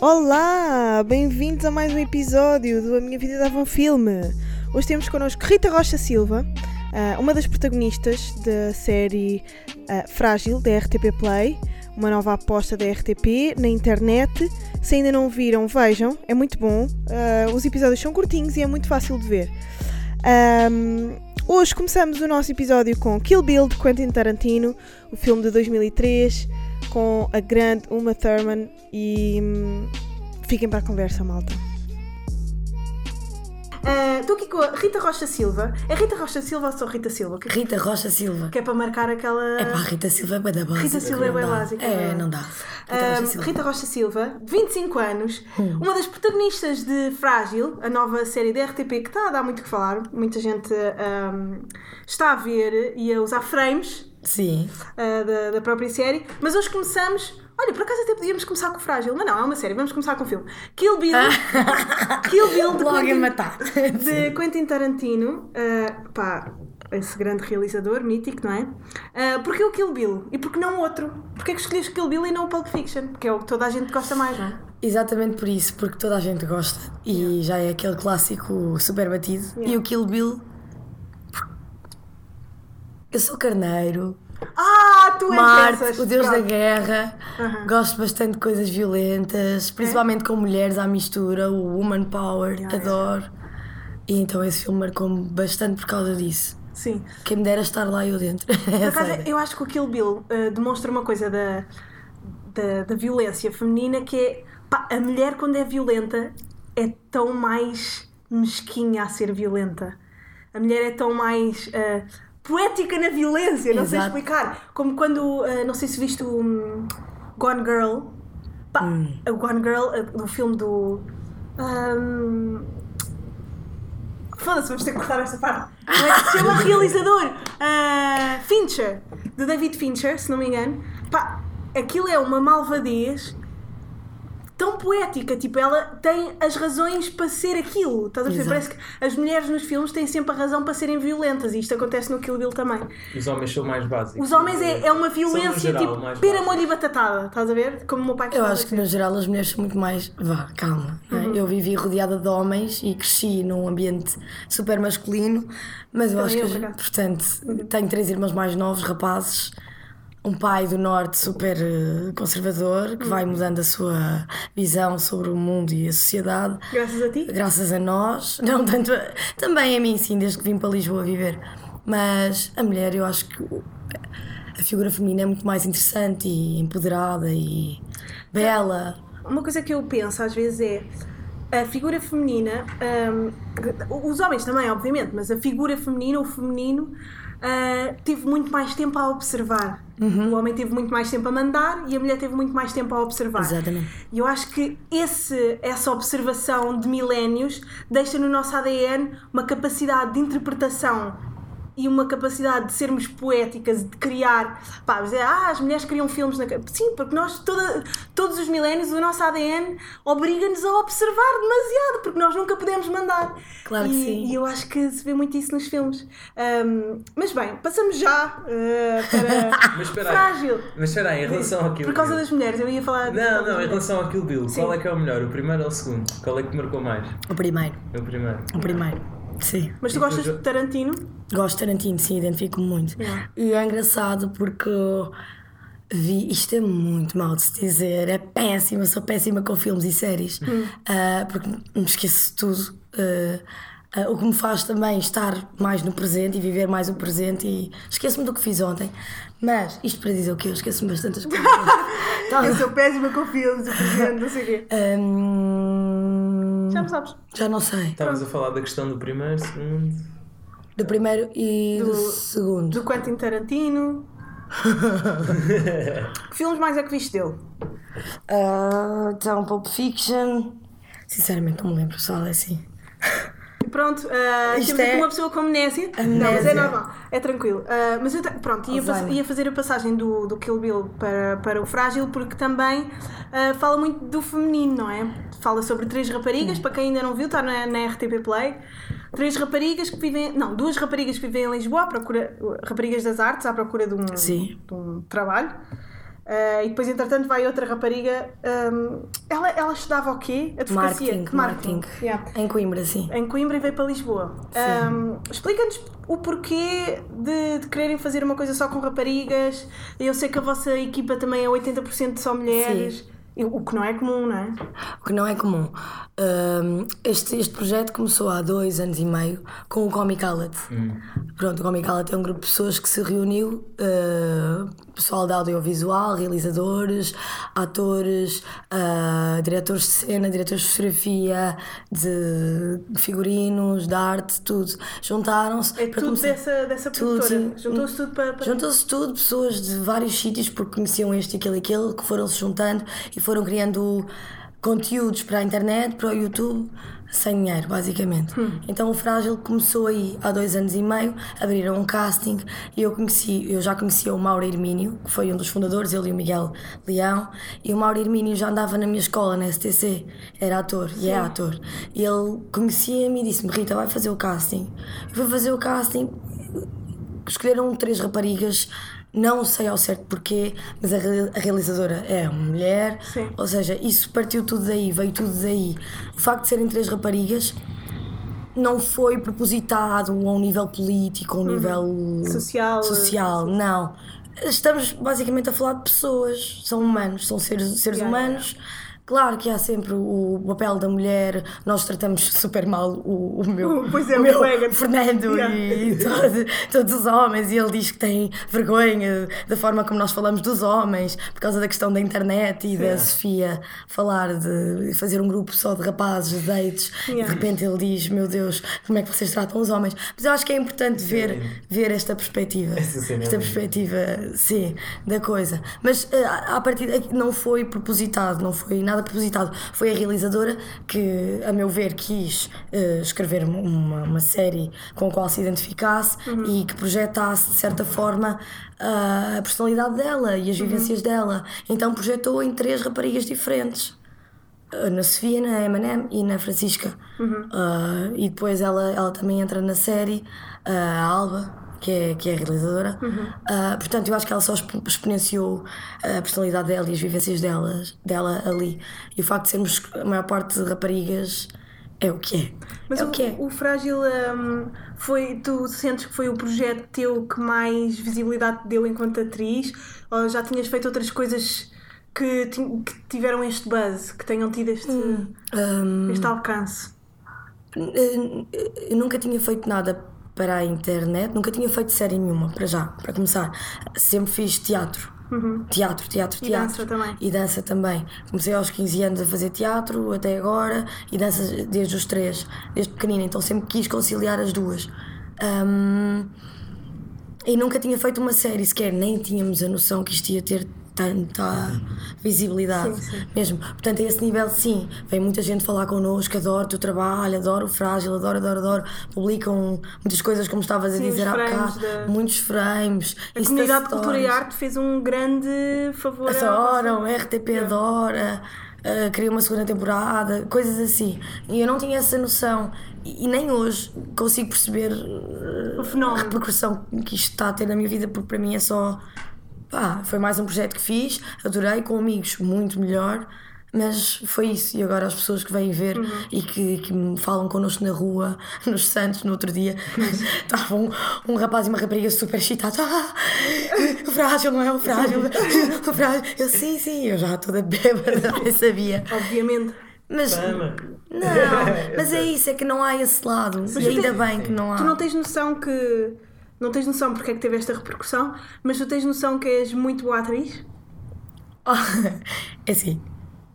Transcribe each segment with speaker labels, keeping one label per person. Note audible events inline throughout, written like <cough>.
Speaker 1: Olá, bem-vindos a mais um episódio do A Minha Vida Dava um Filme. Hoje temos connosco Rita Rocha Silva, ah, uma das protagonistas da série ah, Frágil da RTP Play, uma nova aposta da RTP na internet. Se ainda não viram, vejam, é muito bom. Ah, os episódios são curtinhos e é muito fácil de ver. Ahm, hoje começamos o nosso episódio com Kill Bill de Quentin Tarantino, o filme de 2003, com a grande Uma Thurman e hum, fiquem para a conversa, malta. Estou aqui com a Rita Rocha Silva. É Rita Rocha Silva ou sou Rita Silva? Que,
Speaker 2: Rita Rocha Silva.
Speaker 1: que é para marcar aquela.
Speaker 2: É pá, Rita Silva é da básica.
Speaker 1: Rita Silva é
Speaker 2: dá.
Speaker 1: básica,
Speaker 2: É,
Speaker 1: não é?
Speaker 2: não dá. Rita Rocha Silva.
Speaker 1: Rita Rocha Silva, 25 anos,
Speaker 2: Hum.
Speaker 1: uma das protagonistas de Frágil, a nova série da RTP que está a dar muito o que falar. Muita gente ahm, está a ver e a usar frames
Speaker 2: Sim.
Speaker 1: ah, da, da própria série. Mas hoje começamos. Olha, por acaso até podíamos começar com Frágil, mas não, é uma série, vamos começar com o filme. Kill Bill. <laughs> Kill Bill de
Speaker 2: Logo
Speaker 1: Quentin,
Speaker 2: matar. <laughs>
Speaker 1: de Quentin Tarantino. ah, pá, esse grande realizador, mítico, não é? Ah, porquê o Kill Bill? E porquê não o outro? Porquê que escolheste Kill Bill e não o Pulp Fiction? Porque é o que toda a gente gosta mais, não é?
Speaker 2: Exatamente por isso, porque toda a gente gosta e já é aquele clássico super batido.
Speaker 1: Yeah.
Speaker 2: E o Kill Bill. Eu sou carneiro,
Speaker 1: Ah, tu
Speaker 2: Marte, o deus da
Speaker 1: Pronto.
Speaker 2: guerra,
Speaker 1: Aham.
Speaker 2: gosto bastante de coisas violentas, principalmente com mulheres à mistura, o Woman Power,
Speaker 1: Yeah,
Speaker 2: adoro. E então esse filme marcou-me bastante por causa disso.
Speaker 1: Sim.
Speaker 2: Quem me dera estar lá eu dentro.
Speaker 1: Por <laughs>
Speaker 2: É
Speaker 1: acaso, eu acho que o Kill Bill uh, demonstra uma coisa da, da, da violência feminina que é pá, a mulher quando é violenta é tão mais mesquinha a ser violenta. A mulher é tão mais uh, poética na violência, não sei
Speaker 2: Exato.
Speaker 1: explicar. Como quando, uh, não sei se viste o um, Gone Girl. Pá,
Speaker 2: Hum.
Speaker 1: O Gone Girl, uh, do filme do. um, Foda-se, vamos ter que cortar esta parte. Como é que se chama o <laughs> realizador? Ah, Fincher, de David Fincher, se não me engano. Pá, aquilo é uma malvadez tão poética. Tipo, ela tem as razões para ser aquilo. Estás a perceber? Parece que as mulheres nos filmes têm sempre a razão para serem violentas e isto acontece no Kill Bill também.
Speaker 3: Os homens são mais básicos.
Speaker 1: Os homens é, é uma violência
Speaker 3: geral,
Speaker 1: tipo pera, molho e batatada. Estás a ver? Como o meu pai
Speaker 2: Eu acho que no geral as mulheres são muito mais. Vá, calma. é?
Speaker 1: Uhum.
Speaker 2: Eu vivi rodeada de homens e cresci num ambiente super masculino, mas eu
Speaker 1: Também
Speaker 2: acho que,
Speaker 1: eu,
Speaker 2: portanto, tenho três irmãos mais novos, rapazes, um pai do norte super eh, conservador que
Speaker 1: Uhum.
Speaker 2: vai mudando a sua visão sobre o mundo e a sociedade.
Speaker 1: Graças a ti.
Speaker 2: Graças a nós, <laughs> não tanto. a- Também a mim, sim, desde que vim para Lisboa viver. Mas a mulher, eu acho que a figura feminina é muito mais interessante e empoderada e bela.
Speaker 1: Uma coisa que eu penso às vezes é a figura feminina, hum, os homens também, obviamente, mas a figura feminina, o feminino, ah, teve muito mais tempo a observar.
Speaker 2: Uhum.
Speaker 1: O homem teve muito mais tempo a mandar e a mulher teve muito mais tempo a observar.
Speaker 2: Exatamente.
Speaker 1: E eu acho que esse, essa observação de milénios deixa no nosso ADN uma capacidade de interpretação e uma capacidade de sermos poéticas, de criar. Pá, dizer, ah, as mulheres criam filmes na. ca-". Sim, porque nós, toda, todos os milénios, o nosso ADN obriga-nos a observar demasiado, porque nós nunca podemos mandar.
Speaker 2: Claro que
Speaker 1: e,
Speaker 2: sim.
Speaker 1: E eu acho que se vê muito isso nos filmes. Ahm, mas bem, passamos já eh, para. <laughs>
Speaker 3: Mas espera.
Speaker 1: Frágil.
Speaker 3: Mas espera aí, em relação ao Kill
Speaker 1: Por causa
Speaker 3: Bill.
Speaker 1: das mulheres, eu ia falar.
Speaker 3: Não, não, em relação ao Kill Bill,
Speaker 1: Sim.
Speaker 3: qual é que é o melhor? O primeiro ou o segundo? Qual é que te marcou mais?
Speaker 2: O primeiro.
Speaker 3: O primeiro.
Speaker 2: O primeiro. Sim.
Speaker 1: Mas tu gostas de Tarantino?
Speaker 2: Gosto de Tarantino, sim, identifico-me muito.
Speaker 1: Yeah.
Speaker 2: E é engraçado porque vi. Isto é muito mal de se dizer, é péssima, sou péssima com filmes e séries. Ah, porque me esqueço de tudo. Ah, ah, o que me faz também estar mais no presente e viver mais o presente e esqueço-me do que fiz ontem. Mas isto para dizer o quê? Eu esqueço-me bastantes coisas. <laughs> Tá.
Speaker 1: Eu sou péssima com filmes, o presente, não sei o quê. <laughs>
Speaker 2: Hum,
Speaker 1: Já não sabes.
Speaker 2: já não sei.
Speaker 3: Estavas a falar da questão do primeiro, segundo.
Speaker 2: Do primeiro e do,
Speaker 1: Do-
Speaker 2: segundo.
Speaker 1: Do Quentin Tarantino. que <laughs> filmes mais é que viste dele?
Speaker 2: Ah, então, Pulp Fiction. Sinceramente, não me lembro, só é assim.
Speaker 1: E Pronto, uh,
Speaker 2: Isto
Speaker 1: temos aqui
Speaker 2: é
Speaker 1: uma pessoa com amnésia. Não, mas é
Speaker 2: amnésia.
Speaker 1: normal, é tranquilo. Uh, mas eu pronto, ia, ia fazer a passagem do, do Kill Bill para, para o Frágil porque também uh, fala muito do feminino, não é? Fala sobre três raparigas, para quem ainda não viu, está na, na RTP Play. Três raparigas que vivem, não, duas raparigas que vivem em Lisboa, à procura, raparigas das artes, à procura de um,
Speaker 2: Sim.
Speaker 1: de um trabalho. Ah, e depois, entretanto, vai outra rapariga. ahm, ela, ela estudava o quê? Advocacia.
Speaker 2: Marketing,
Speaker 1: Que
Speaker 2: marketing.
Speaker 1: Yeah.
Speaker 2: Em Coimbra, sim.
Speaker 1: Em Coimbra e veio para Lisboa. Ahm, Explica-nos o porquê de, de quererem fazer uma coisa só com raparigas. Eu sei que a vossa equipa também é 80% só mulheres. E O que não é comum, não é?
Speaker 2: O que não é comum. Hum, este, este projeto começou há dois anos e meio com o Comic Outlet. Pronto, o Comic Outlet é um grupo de pessoas que se reuniu, uh, pessoal de audiovisual, realizadores, atores, uh, diretores de cena, diretores de fotografia, de figurinos, de arte, tudo. Juntaram-se
Speaker 1: É
Speaker 2: para
Speaker 1: tudo
Speaker 2: começar-
Speaker 1: dessa, dessa produtora. Juntou-se tudo para. para...
Speaker 2: Juntou-se tudo, pessoas de vários sítios, porque conheciam este, aquele e aquele, que foram se juntando e foram criando conteúdos para a internet, para o YouTube, sem dinheiro, basicamente. Então o Frágil começou aí há dois anos e meio, abriram um casting e eu conheci, eu já conhecia o Mauro Hermínio, que foi um dos fundadores, ele e o Miguel Leão, e o Mauro Hermínio já andava na minha escola, na STC, era ator e é ator. E ele conhecia-me e disse-me, Rita, vai fazer o casting. Eu fui fazer o casting, escolheram três raparigas, não sei ao certo porquê, mas a, re- a realizadora é uma mulher,
Speaker 1: Sim.
Speaker 2: ou seja, isso partiu tudo daí, veio tudo daí. O facto de serem três raparigas não foi propositado a um nível político, a um nível
Speaker 1: Social,
Speaker 2: social, não. Estamos basicamente a falar de pessoas, são humanos, são seres, seres
Speaker 1: Yeah,
Speaker 2: humanos. Claro que há sempre o papel da mulher, nós tratamos super mal o, o meu,
Speaker 1: Uh, <laughs> pois é,
Speaker 2: o meu
Speaker 1: colega.
Speaker 2: Fernando <laughs>
Speaker 1: Yeah.
Speaker 2: e todo- todos os homens, e ele diz que tem vergonha da forma como nós falamos dos homens, por causa da questão da internet e da Sofia falar de fazer um grupo só de rapazes, de dates, e
Speaker 1: Yeah.
Speaker 2: de repente ele diz: Meu Deus, como é que vocês tratam os homens? Mas eu acho que é importante ver, ver esta perspectiva,
Speaker 3: é
Speaker 2: esta perspectiva, sim, da coisa. Mas eh, à partida não foi propositado, não foi nada propositado. Foi a realizadora que, a meu ver, quis eh, escrever uma, uma série com a qual se identificasse e que projetasse, de certa forma, a a personalidade dela e as vivências dela. Então projetou em três raparigas diferentes. Uh, na Sofia, na Eminem e na Francisca. Uh, e depois ela, ela também entra na série, uh, a Alba, que é, que é a realizadora. Uh, portanto, eu acho que ela só expo- exponenciou a personalidade dela e as vivências delas, dela ali. E o facto de sermos a maior parte de raparigas é o que é.
Speaker 1: Mas
Speaker 2: é
Speaker 1: o,
Speaker 2: o que é.
Speaker 1: o Frágil hum, foi. Tu sentes que foi o projeto teu que mais visibilidade te deu enquanto atriz? Ou já tinhas feito outras coisas que, que tiveram este buzz, que tenham tido este,
Speaker 2: Um,
Speaker 1: este alcance?
Speaker 2: Eu nunca tinha feito nada para a internet, nunca tinha feito série nenhuma, para já, para começar. Sempre fiz teatro. Teatro, teatro,
Speaker 1: E
Speaker 2: teatro.
Speaker 1: dança também.
Speaker 2: E dança também. Comecei aos 15 anos a fazer teatro até agora e dança desde os 3, desde pequenina, então sempre quis conciliar as duas. Ahm, e nunca tinha feito uma série sequer, nem tínhamos a noção que isto ia ter tanta visibilidade
Speaker 1: Sim, sim.
Speaker 2: mesmo. Portanto, a esse nível, sim, vem muita gente falar connosco, adoro o teu trabalho, adoro o frágil, adoro, adoro, adoro. Publicam muitas coisas, como estavas a
Speaker 1: Sim,
Speaker 2: dizer
Speaker 1: os
Speaker 2: há bocado,
Speaker 1: da-
Speaker 2: muitos frames.
Speaker 1: A comunidade de cultura e arte fez um grande favor.
Speaker 2: Adoram,
Speaker 1: vossa-
Speaker 2: RTP adora, uh, queria uma segunda temporada, coisas assim. E eu não tinha essa noção. E, e nem hoje consigo perceber uh,
Speaker 1: O fenómeno.
Speaker 2: a repercussão que isto está a ter na minha vida, porque para mim é só. Pá, foi mais um projeto que fiz, adorei, com amigos muito melhor. Mas foi isso, e agora as pessoas que vêm ver
Speaker 1: Uhum.
Speaker 2: e que, que me falam connosco na rua, <laughs> nos Santos, no outro dia, <laughs> estava um, um rapaz e uma rapariga super excitados. Ah, o frágil, não é o frágil, o frágil. Eu, sim, sim, eu já toda bêbada, <laughs> nem sabia.
Speaker 1: Obviamente.
Speaker 2: Mas,
Speaker 3: Fama.
Speaker 2: não, mas é isso, é que não há esse lado.
Speaker 1: Mas
Speaker 2: e ainda
Speaker 1: tens-
Speaker 2: bem que não há.
Speaker 1: Tu não tens noção que. Não tens noção porque é que teve esta repercussão, mas tu tens noção que és muito boa atriz? <laughs>
Speaker 2: É assim,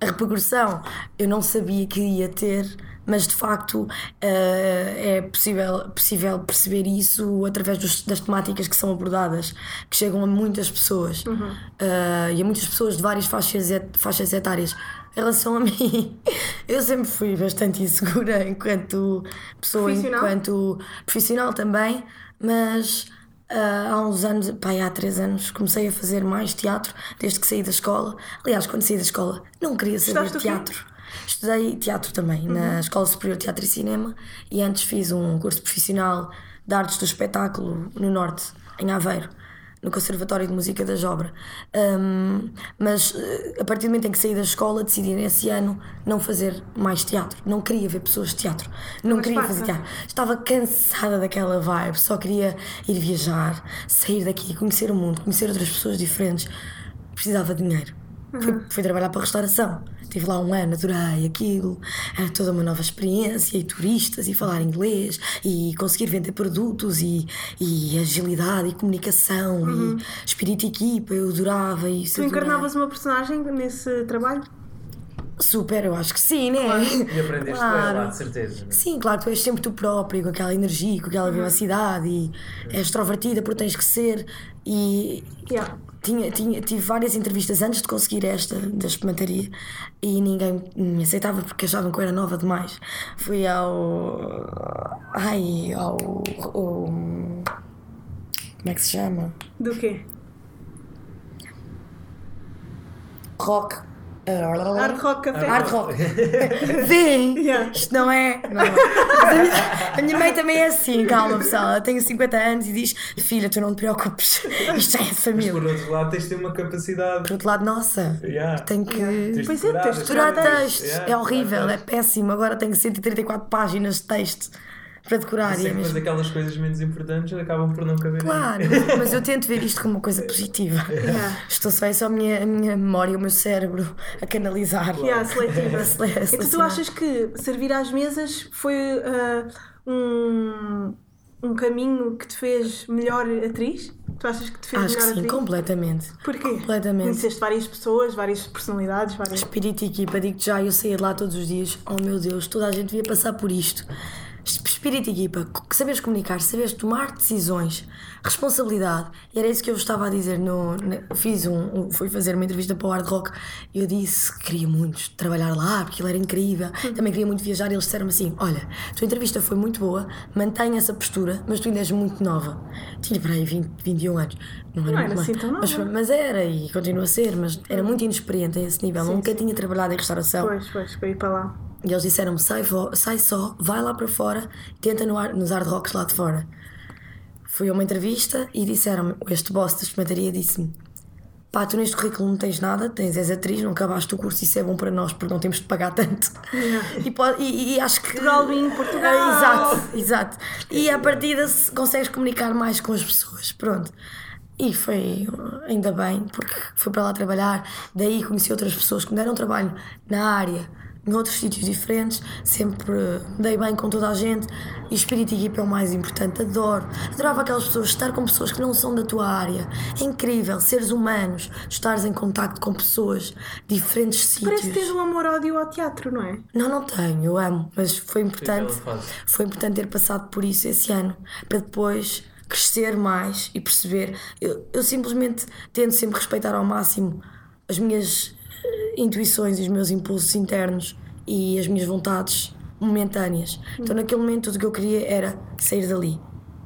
Speaker 2: a repercussão eu não sabia que ia ter, mas de facto eh, é possível, possível perceber isso através dos- das temáticas que são abordadas, que chegam a muitas pessoas Eh, e a muitas pessoas de várias faixas, et- faixas etárias. Em relação a mim, <laughs> eu sempre fui bastante insegura <laughs> enquanto pessoa,
Speaker 1: Profissional?
Speaker 2: enquanto profissional também, mas ah, há uns anos, pai, há três anos, comecei a fazer mais teatro desde que saí da escola. Aliás, quando saí da escola, não queria saber
Speaker 1: Estudaste
Speaker 2: teatro. Estudei teatro também, na Escola Superior de Teatro e Cinema, e antes fiz um curso profissional de artes do espetáculo no Norte, em Aveiro, no Conservatório de Música da Jobra. Hum, mas eh, a partir do momento em que saí da escola, decidi nesse ano não fazer mais teatro. Não queria ver pessoas de teatro. Não
Speaker 1: Mas
Speaker 2: queria
Speaker 1: passa.
Speaker 2: fazer teatro. Estava cansada daquela vibe, só queria ir viajar, sair daqui, conhecer o mundo, conhecer outras pessoas diferentes. Precisava de dinheiro. Fui, fui trabalhar para a restauração. Estive lá um ano, adorei aquilo. Era toda uma nova experiência, e turistas, e falar inglês, e conseguir vender produtos, e, e agilidade, e comunicação, e espírito de equipa. Eu adorava isso.
Speaker 1: Tu encarnavas uma personagem nesse trabalho?
Speaker 2: Super, eu acho que sim, né?
Speaker 3: E aprendeste
Speaker 2: Claro.
Speaker 3: lá, de certeza. né?
Speaker 2: Sim, claro, tu és sempre tu próprio, com aquela energia, com aquela vivacidade e és extrovertida porque tens que ser. E
Speaker 1: Yeah.
Speaker 2: Tinha, tinha, tive várias entrevistas antes de conseguir esta da espumataria e ninguém me aceitava porque achavam que eu era nova demais. Fui ao. Ai, ao. ao- como é que se chama?
Speaker 1: Do quê?
Speaker 2: Rock.
Speaker 1: Hard Rock Café?
Speaker 2: Hard rock. <laughs> Vem!
Speaker 1: Yeah.
Speaker 2: Isto não é. Não. Mas A, minha, a minha mãe também é assim, calma pessoal. Ela tem 50 anos e diz: Filha, tu não te preocupes, isto já é de
Speaker 3: Mas
Speaker 2: família.
Speaker 3: por outro lado tens de ter uma capacidade.
Speaker 2: Por outro lado, nossa,
Speaker 3: Yeah.
Speaker 2: tenho que.
Speaker 3: De
Speaker 1: Pois é,
Speaker 3: coisas.
Speaker 2: textos
Speaker 3: Yeah,
Speaker 2: é horrível, é péssimo. Agora tenho 134 páginas de texto para decorar e é
Speaker 3: mas aquelas coisas menos importantes acabam por não caber aí.
Speaker 2: Claro, <laughs> mas eu tento ver isto como uma coisa positiva. <laughs>
Speaker 1: Yeah.
Speaker 2: Estou só, é só a minha, a minha memória, o meu cérebro a canalizar.
Speaker 1: Yeah, seletiva. <laughs>
Speaker 2: A sele- a
Speaker 1: Então tu achas que servir às mesas foi ah, um, um caminho que te fez melhor atriz? Tu achas que te fez
Speaker 2: Acho que
Speaker 1: melhor
Speaker 2: sim,
Speaker 1: atriz?
Speaker 2: completamente.
Speaker 1: Porquê?
Speaker 2: Completamente.
Speaker 1: Conheceste várias pessoas, várias personalidades, várias.
Speaker 2: Espírito e equipa, digo-te já, eu saía de lá todos os dias. Oh meu Deus, toda a gente devia passar por isto. Espírito e equipa, saberes comunicar, saberes tomar decisões, responsabilidade. E era isso que eu estava a dizer. No, ne- fiz um, um- fui fazer uma entrevista para o Hard Rock e eu disse que queria muito trabalhar lá, porque ele era incrível. Também queria muito viajar e eles disseram-me assim: Olha, a tua entrevista foi muito boa, mantém essa postura, mas tu ainda és muito nova. Tinha para aí 20, 21 anos. Não era,
Speaker 1: Não era
Speaker 2: mais.
Speaker 1: assim tão nova.
Speaker 2: Mas, mas era e continua a ser, mas era muito inexperiente a esse nível. Nunca tinha trabalhado em restauração.
Speaker 1: Pois, pois, para ir para lá.
Speaker 2: E eles disseram-me: sai, sai só, vai lá para fora, tenta no ar- nos hard rocks lá de fora. Fui a uma entrevista e disseram-me: este boss da espumataria disse-me: pá, tu neste currículo não tens nada, tens, és atriz, não acabaste o curso, isso é bom para nós porque não temos de pagar tanto. E, pode- e- e acho que.
Speaker 1: Portugal vim, Portugal!
Speaker 2: Ah, Exato, exato. E à partida se consegues comunicar mais com as pessoas. Pronto. E foi ainda bem, porque fui para lá trabalhar, daí conheci outras pessoas que me deram trabalho na área, em outros sítios diferentes, sempre dei bem com toda a gente e o espírito de equipa é o mais importante, adoro. Adorava aquelas pessoas, estar com pessoas que não são da tua área. É incrível, seres humanos, estares em contacto com pessoas de diferentes sítios.
Speaker 1: Parece que tens um amor-ódio ao teatro, não é?
Speaker 2: Não, não tenho, eu amo, mas foi importante, foi importante ter passado por isso esse ano, para depois crescer mais e perceber. Eu, eu simplesmente tento sempre respeitar ao máximo as minhas intuições e os meus impulsos internos e as minhas vontades momentâneas. Então, naquele momento, tudo o que eu queria era sair dali.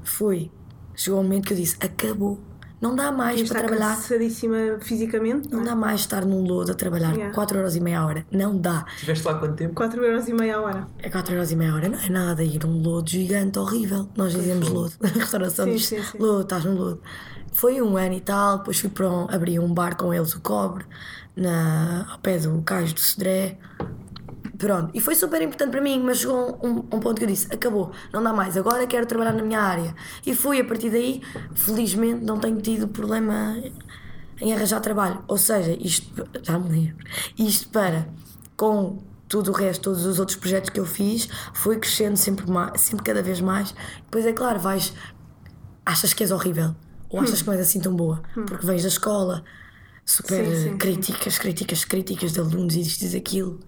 Speaker 2: Fui. Chegou um momento que eu disse: acabou. Não dá mais para trabalhar.
Speaker 1: cansadíssima fisicamente, não
Speaker 2: Não
Speaker 1: é?
Speaker 2: dá mais estar num lodo a trabalhar
Speaker 1: Yeah.
Speaker 2: 4 horas e meia hora. Não dá.
Speaker 3: Estiveste lá quanto tempo?
Speaker 1: 4 euros e meia hora.
Speaker 2: É 4 euros e meia hora, não é nada. Ir num lodo gigante, horrível. Nós dizemos lodo. <laughs> A restauração
Speaker 1: Sim,
Speaker 2: diz
Speaker 1: sim, sim.
Speaker 2: lodo, estás no lodo. Foi um ano e tal, depois fui para um, abri um bar com eles, o Cobre, na, ao pé do Cais do Cedré. Pronto, e foi super importante para mim, mas chegou um, um ponto que eu disse: acabou, não dá mais, agora quero trabalhar na minha área. E fui, a partir daí, felizmente, não tenho tido problema em arranjar trabalho. Ou seja, isto, já me lembro, isto para, com tudo o resto, todos os outros projetos que eu fiz, foi crescendo sempre, mais, sempre cada vez mais. Depois é claro, vais, achas que és horrível, ou achas que não és assim tão boa, porque vens da escola, super
Speaker 1: Sim, sim, sim.
Speaker 2: críticas, críticas, críticas de alunos e e aquilo,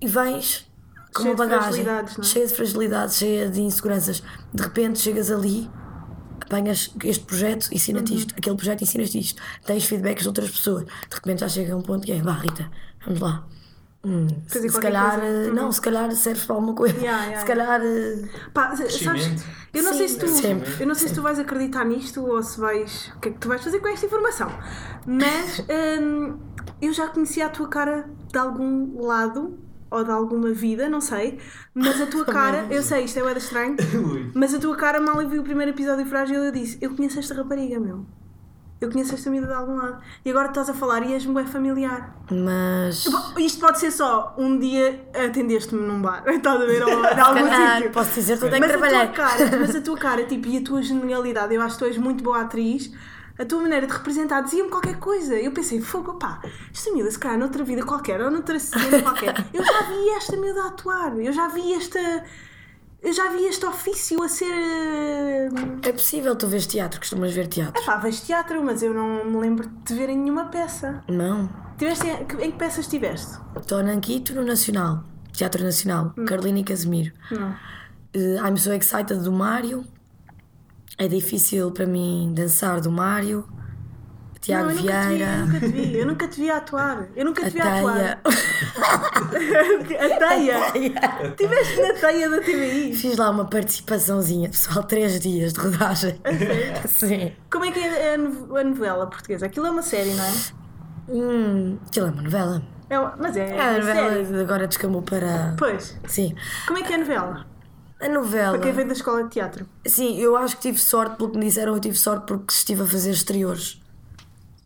Speaker 2: e vens com
Speaker 1: Cheia
Speaker 2: uma
Speaker 1: de
Speaker 2: bagagem
Speaker 1: não é?
Speaker 2: cheia de fragilidades, cheia de inseguranças. De repente chegas ali, apanhas este projeto, ensina-te
Speaker 1: Uhum.
Speaker 2: isto, aquele projeto ensina-te isto, tens feedbacks de outras pessoas. De repente já chega a um ponto que é, vá Rita, vamos lá. Hum,
Speaker 1: Fazer
Speaker 2: se
Speaker 1: qualquer
Speaker 2: calhar,
Speaker 1: coisa.
Speaker 2: eh, não, se calhar serve para alguma coisa.
Speaker 1: Yeah, <laughs> yeah,
Speaker 2: se calhar. eh,
Speaker 1: Pá, sabes, eu não sei
Speaker 2: Sim,
Speaker 1: se tu,
Speaker 2: sempre,
Speaker 1: eu não sei se tu vais acreditar nisto ou se vais, o que é que tu vais fazer com esta informação. Mas <laughs> hum, eu já conhecia a tua cara de algum lado ou de alguma vida, não sei, mas a tua <laughs> cara, eu sei, isto é bué estranho, mas a tua cara mal eu vi o primeiro episódio de Frágil eu disse, eu conheço esta rapariga, meu. Eu conheço esta miúda de algum lado. E agora estás a falar e és-me bué familiar.
Speaker 2: Mas.
Speaker 1: Tipo, Isto pode ser só um dia atendeste-me num bar, <laughs> estás a ver? Ou <laughs> de algum sítio.
Speaker 2: posso dizer, tu tens que
Speaker 1: Mas a tua
Speaker 2: trabalhar.
Speaker 1: cara, <laughs> mas a tua cara, tipo, e a tua genialidade, eu acho que tu és muito boa atriz. A tua maneira de representar dizia-me qualquer coisa. Eu pensei, fogo, pá, esta miúda, se calhar, noutra vida qualquer, ou noutra cena qualquer, eu já vi esta miúda a atuar, eu já vi esta. Eu já vi este ofício a ser. eh,
Speaker 2: É possível tu vês teatro, costumas ver teatro?
Speaker 1: Pá, vejo teatro, mas eu não me lembro de ver em nenhuma peça.
Speaker 2: Não.
Speaker 1: Tiveste, em em que peças estiveste?
Speaker 2: Estou na Anquito no Nacional, Teatro Nacional, Carolina e Casemiro.
Speaker 1: Não.
Speaker 2: Uh, I'm so excited do Mário. É difícil para mim dançar do Mário. Tiago
Speaker 1: não, eu nunca te vi, eu
Speaker 2: Vieira.
Speaker 1: nunca te vi, eu nunca te vi atuar. Eu nunca
Speaker 2: A
Speaker 1: te vi atuar. <laughs>
Speaker 2: teia.
Speaker 1: a teia. Tiveste na teia da TVI.
Speaker 2: Fiz lá uma participaçãozinha, pessoal, três dias de rodagem. Sim.
Speaker 1: Como é que é a no- a novela portuguesa? Aquilo é uma série, não é?
Speaker 2: Hum, aquilo é uma novela.
Speaker 1: é mas é,
Speaker 2: É, a
Speaker 1: é série.
Speaker 2: novela agora descamou para.
Speaker 1: Pois.
Speaker 2: Sim.
Speaker 1: Como é que é a novela?
Speaker 2: A novela.
Speaker 1: Para quem veio da escola de teatro.
Speaker 2: Sim, eu acho que tive sorte, pelo que me disseram, eu tive sorte porque estive a fazer exteriores.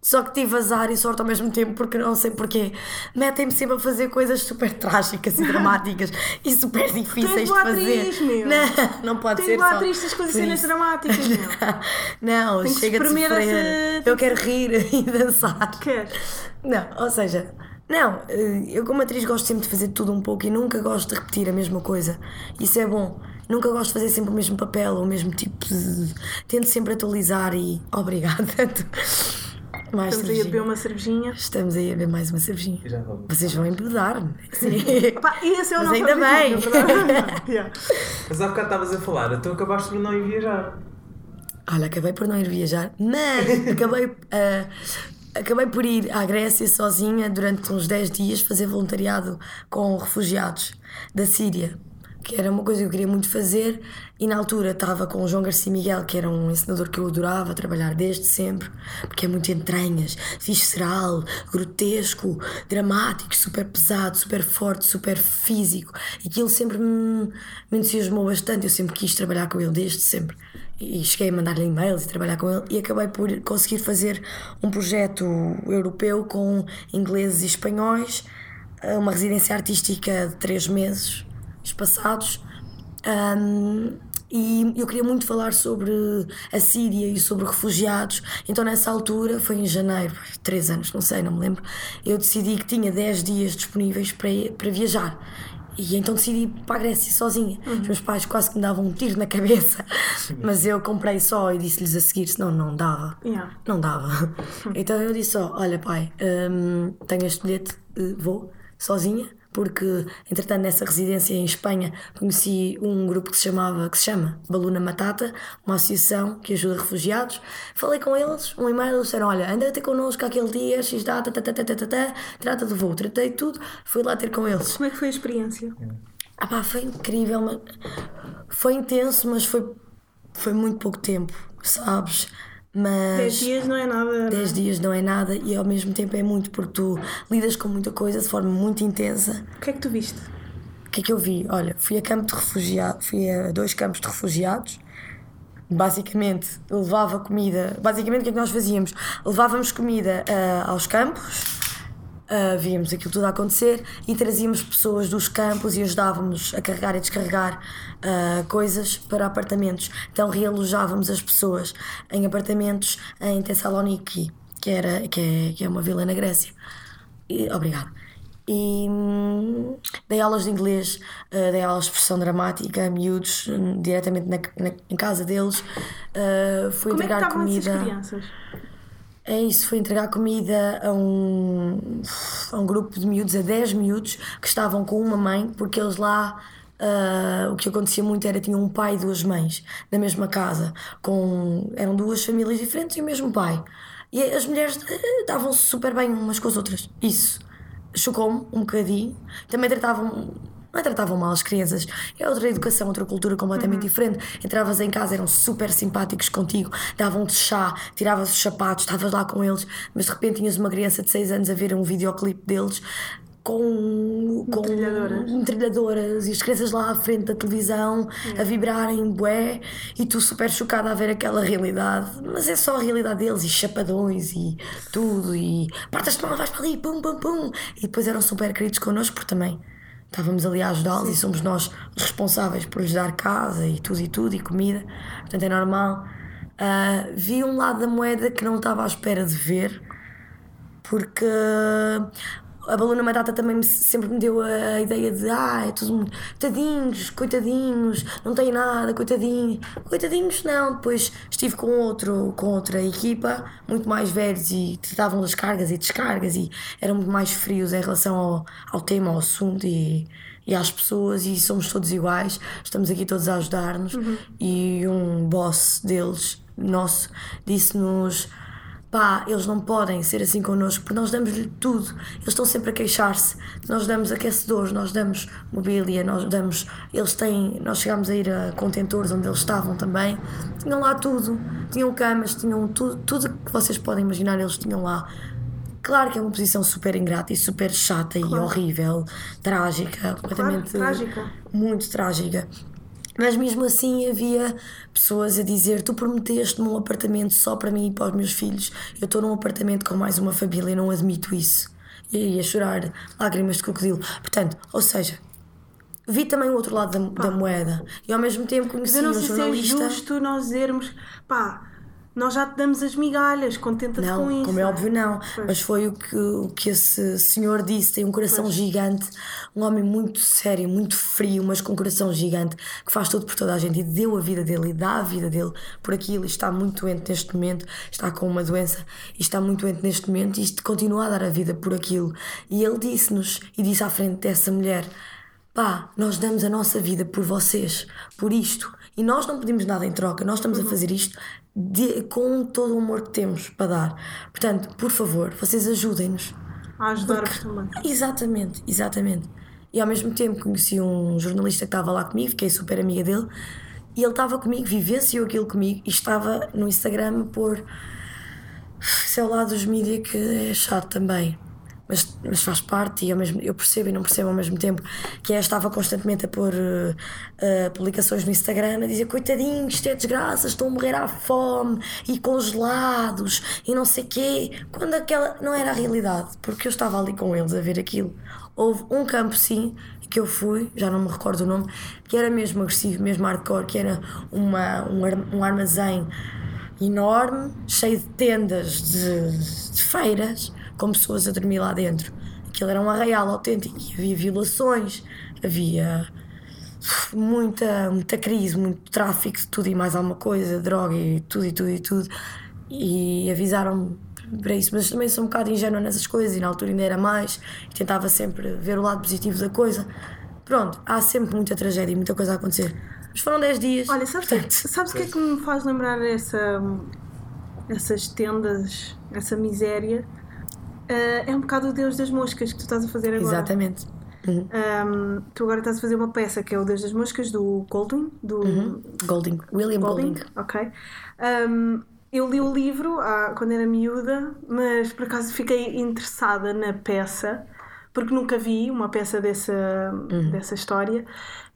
Speaker 2: Só que tive azar e sorte ao mesmo tempo, porque não sei porquê. Metem-me sempre a fazer coisas super trágicas e <laughs> dramáticas e super difíceis de fazer.
Speaker 1: atriz, meu.
Speaker 2: Não, não pode
Speaker 1: Tens
Speaker 2: ser só.
Speaker 1: atriz, tens coisas cenas dramáticas, meu. <laughs>
Speaker 2: Não,
Speaker 1: Tem
Speaker 2: chega de sofrer.
Speaker 1: essa-
Speaker 2: Eu quero rir <laughs> e dançar.
Speaker 1: Queres?
Speaker 2: Não, ou seja, não, eh, eu como atriz gosto sempre de fazer tudo um pouco e nunca gosto de repetir a mesma coisa. Isso é bom. Nunca gosto de fazer sempre o mesmo papel ou o mesmo tipo de. Tento sempre atualizar e. Obrigada. Mais
Speaker 1: Estamos aí a beber
Speaker 2: cervejinha.
Speaker 1: uma cervejinha.
Speaker 2: Estamos aí a beber mais uma cervejinha. Vocês vão. <laughs>
Speaker 1: Pá, esse é o
Speaker 2: Mas
Speaker 1: nosso
Speaker 2: ainda bem. <laughs>
Speaker 1: Yeah.
Speaker 3: Mas há bocado estavas a falar, então acabaste por não ir viajar.
Speaker 2: Olha, acabei por não ir viajar, mas acabei, ah, <laughs> acabei por ir à Grécia sozinha durante uns 10 dias fazer voluntariado com refugiados da Síria, que era uma coisa que eu queria muito fazer. E na altura estava com o João Garcia Miguel, que era um ensinador que eu adorava trabalhar desde sempre, porque é muito entranhas, visceral, grotesco, dramático, super pesado, super forte, super físico. E aquilo sempre me, me entusiasmou bastante. Eu sempre quis trabalhar com ele, desde sempre e cheguei a mandar-lhe e-mails e trabalhar com ele e acabei por conseguir fazer um projeto europeu com ingleses e espanhóis, uma residência artística de três meses espaçados. Ahm, e eu queria muito falar sobre a Síria e sobre refugiados. Então, nessa altura, foi em janeiro, três anos, não sei, não me lembro, eu decidi que tinha 10 dias disponíveis para, para viajar. E então decidi ir para a Grécia sozinha. Os meus pais quase que me davam um tiro na cabeça, <laughs> mas eu comprei só e disse-lhes a seguir, senão não dava.
Speaker 1: Yeah.
Speaker 2: Não dava. <laughs> Então eu disse só: Olha, pai, hum, tenho este bilhete, eh, vou sozinha, porque entretanto nessa residência em Espanha conheci um grupo que se chamava, que se chama Baluna Matata, uma associação que ajuda refugiados. Falei com eles, um e-mail, eles disseram: Olha, anda ter connosco aquele dia, X data, trata do voo, tratei tudo, fui lá ter com eles.
Speaker 1: Como é que foi a experiência?
Speaker 2: Ah pá, foi incrível, mas foi intenso, mas foi, foi muito pouco tempo, sabes? Mas
Speaker 1: 10 dias não é nada.
Speaker 2: 10 dias não é nada e ao mesmo tempo é muito porque tu lidas com muita coisa de forma muito intensa.
Speaker 1: O que é que tu viste?
Speaker 2: O que é que eu vi? Olha, fui a campo de refugiados, fui a dois campos de refugiados. Basicamente, levava comida. Basicamente, o que é que nós fazíamos? Levávamos comida ah, aos campos, ah, víamos aquilo tudo a acontecer e trazíamos pessoas dos campos e ajudávamos a carregar e descarregar ah, coisas para apartamentos. Então, realojávamos as pessoas em apartamentos em Tessaloniki, que, era, que, é, que é uma vila na Grécia. E, obrigada. E hum, dei aulas de inglês, uh, dei aulas de expressão dramática a miúdos, hum, diretamente na, na- em casa deles. Uh, fui
Speaker 1: Como é que
Speaker 2: entregar
Speaker 1: essas
Speaker 2: comida.
Speaker 1: crianças?
Speaker 2: É isso, fui entregar comida a um, a um grupo de miúdos, a 10 miúdos, que estavam com uma mãe, porque eles lá. ah, o que acontecia muito era tinham um pai e duas mães na mesma casa, com eram duas famílias diferentes e o mesmo pai. E as mulheres eh, davam-se super bem umas com as outras. Isso chocou-me um bocadinho. Também tratavam. Não tratavam mal as crianças. É outra educação, outra cultura completamente diferente. Entravas em casa, eram super simpáticos contigo, davam-te chá, tiravas os sapatos, estavas lá com eles, mas de repente tinhas uma criança de 6 anos a ver um videoclipe deles. com, com
Speaker 1: metralhadoras
Speaker 2: e as crianças lá à frente da televisão a vibrarem bué e tu super chocada a ver aquela realidade mas é só a realidade deles e chapadões e tudo e partas-te mal, vais para ali, pum pum pum e depois eram super queridos connosco porque também estávamos ali a ajudá-los e somos nós responsáveis por lhes dar casa e tudo e tudo e comida. Portanto é normal. Ah, vi um lado da moeda que não estava à espera de ver porque a Baluna Matata também me- sempre me deu a ideia de ah, é tudo muito- tadinhos, coitadinhos, não tem nada, coitadinhos. Coitadinhos não, depois estive com outro, com outra equipa, muito mais velhos e tratavam das cargas e descargas e eram muito mais frios em relação ao, ao tema, ao assunto e, e às pessoas e somos todos iguais, estamos aqui todos a ajudar-nos e um boss deles, nosso, disse-nos pá, eles não podem ser assim connosco porque nós damos-lhe tudo. Eles estão sempre a queixar-se. Nós damos aquecedores, nós damos mobília, nós damos. Eles têm. Nós chegámos a ir a contentores onde eles estavam também. Tinham lá tudo. Tinham camas, tinham tudo, tudo que vocês podem imaginar, eles tinham lá. Claro que é uma posição super ingrata e super chata e horrível, trágica, completamente
Speaker 1: trágica.
Speaker 2: muito trágica. Mas mesmo assim havia pessoas a dizer: Tu prometeste-me um apartamento só para mim e para os meus filhos. Eu estou num apartamento com mais uma família e não admito isso. E aí a chorar lágrimas de crocodilo. Portanto, ou seja, vi também o outro lado da, da moeda e ao mesmo tempo conheci
Speaker 1: eu não
Speaker 2: um
Speaker 1: sei se é
Speaker 2: jornalista.
Speaker 1: justo nós dizermos, pá, nós já te damos as migalhas, contenta-te com
Speaker 2: Não,
Speaker 1: isso.
Speaker 2: como é óbvio, não.
Speaker 1: Pois.
Speaker 2: Mas foi o que, o que esse senhor disse. Tem um coração gigante, um homem muito sério, muito frio, mas com um coração gigante, que faz tudo por toda a gente e deu a vida dele e dá a vida dele por aquilo. E está muito doente neste momento, está com uma doença e está muito doente neste momento e isto continua a dar a vida por aquilo. E ele disse-nos e disse à frente dessa mulher: pá, nós damos a nossa vida por vocês, por isto. E nós não pedimos nada em troca, nós estamos a fazer isto de- com todo o amor que temos para dar. Portanto, por favor, vocês ajudem-nos.
Speaker 1: A ajudar-vos também.
Speaker 2: Exatamente, exatamente. E ao mesmo tempo conheci um jornalista que estava lá comigo, fiquei super amiga dele, e ele estava comigo, vivenciou aquilo comigo, e estava no Instagram a pôr. Isso é o lado dos mídias que é chato também. Mas, mas faz parte e ao mesmo, eu percebo e não percebo ao mesmo tempo que é, estava constantemente a pôr eh, eh, publicações no Instagram a dizer coitadinhos, isto é desgraça, estão a morrer à fome e congelados e não sei quê, quando aquela não era a realidade, porque eu estava ali com eles a ver aquilo. Houve um campo sim que eu fui, já não me recordo o nome, que era mesmo agressivo, mesmo hardcore, que era uma, um, um armazém enorme, cheio de tendas de, de feiras, com pessoas a dormir lá dentro. Aquilo era um arraial autêntico e havia violações, havia muita, muita crise, muito tráfico de tudo e mais alguma coisa, droga e tudo e tudo e tudo. E avisaram-me para isso, mas também sou um bocado ingênua nessas coisas e na altura ainda era mais e tentava sempre ver o lado positivo da coisa. Pronto, há sempre muita tragédia e muita coisa a acontecer. Mas foram 10 dias.
Speaker 1: Olha, sabes o
Speaker 2: portanto,
Speaker 1: que, sabes o que é que me faz lembrar essa, essas tendas, essa miséria? Ah, é um bocado o Deus das Moscas que tu estás a fazer agora.
Speaker 2: Exatamente. Uhum.
Speaker 1: Ahm, tu agora estás a fazer uma peça que é o Deus das Moscas do Goldwyn, do
Speaker 2: Golding. William
Speaker 1: Golding,
Speaker 2: Golding.
Speaker 1: ok. Ahm, eu li o livro ah, quando era miúda, mas por acaso fiquei interessada na peça, porque nunca vi uma peça dessa, dessa história,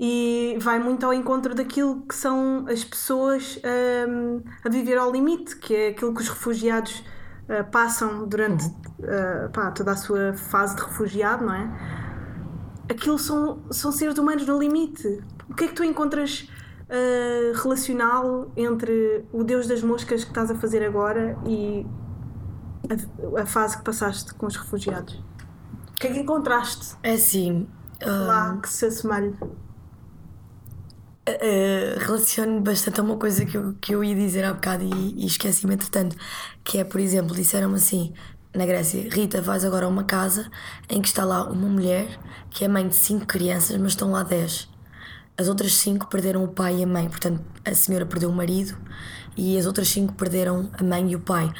Speaker 1: e vai muito ao encontro daquilo que são as pessoas ahm, a viver ao limite, que é aquilo que os refugiados ah, passam durante ah, pá, toda a sua fase de refugiado, não é? aquilo são, são seres humanos no limite. O que é que tu encontras uh, relacional entre o Deus das Moscas que estás a fazer agora e a, a fase que passaste com os refugiados? O que é que encontraste
Speaker 2: É assim. ah,
Speaker 1: lá que se assemelhe?
Speaker 2: Uh, relaciono bastante a uma coisa que eu, que eu ia dizer há bocado e, e esqueci-me entretanto, que é, por exemplo, disseram-me assim na Grécia, Rita, vais agora a uma casa em que está lá uma mulher que é mãe de cinco crianças, mas estão lá dez. As outras cinco perderam o pai e a mãe, portanto, a senhora perdeu o marido e as outras cinco perderam a mãe e o pai.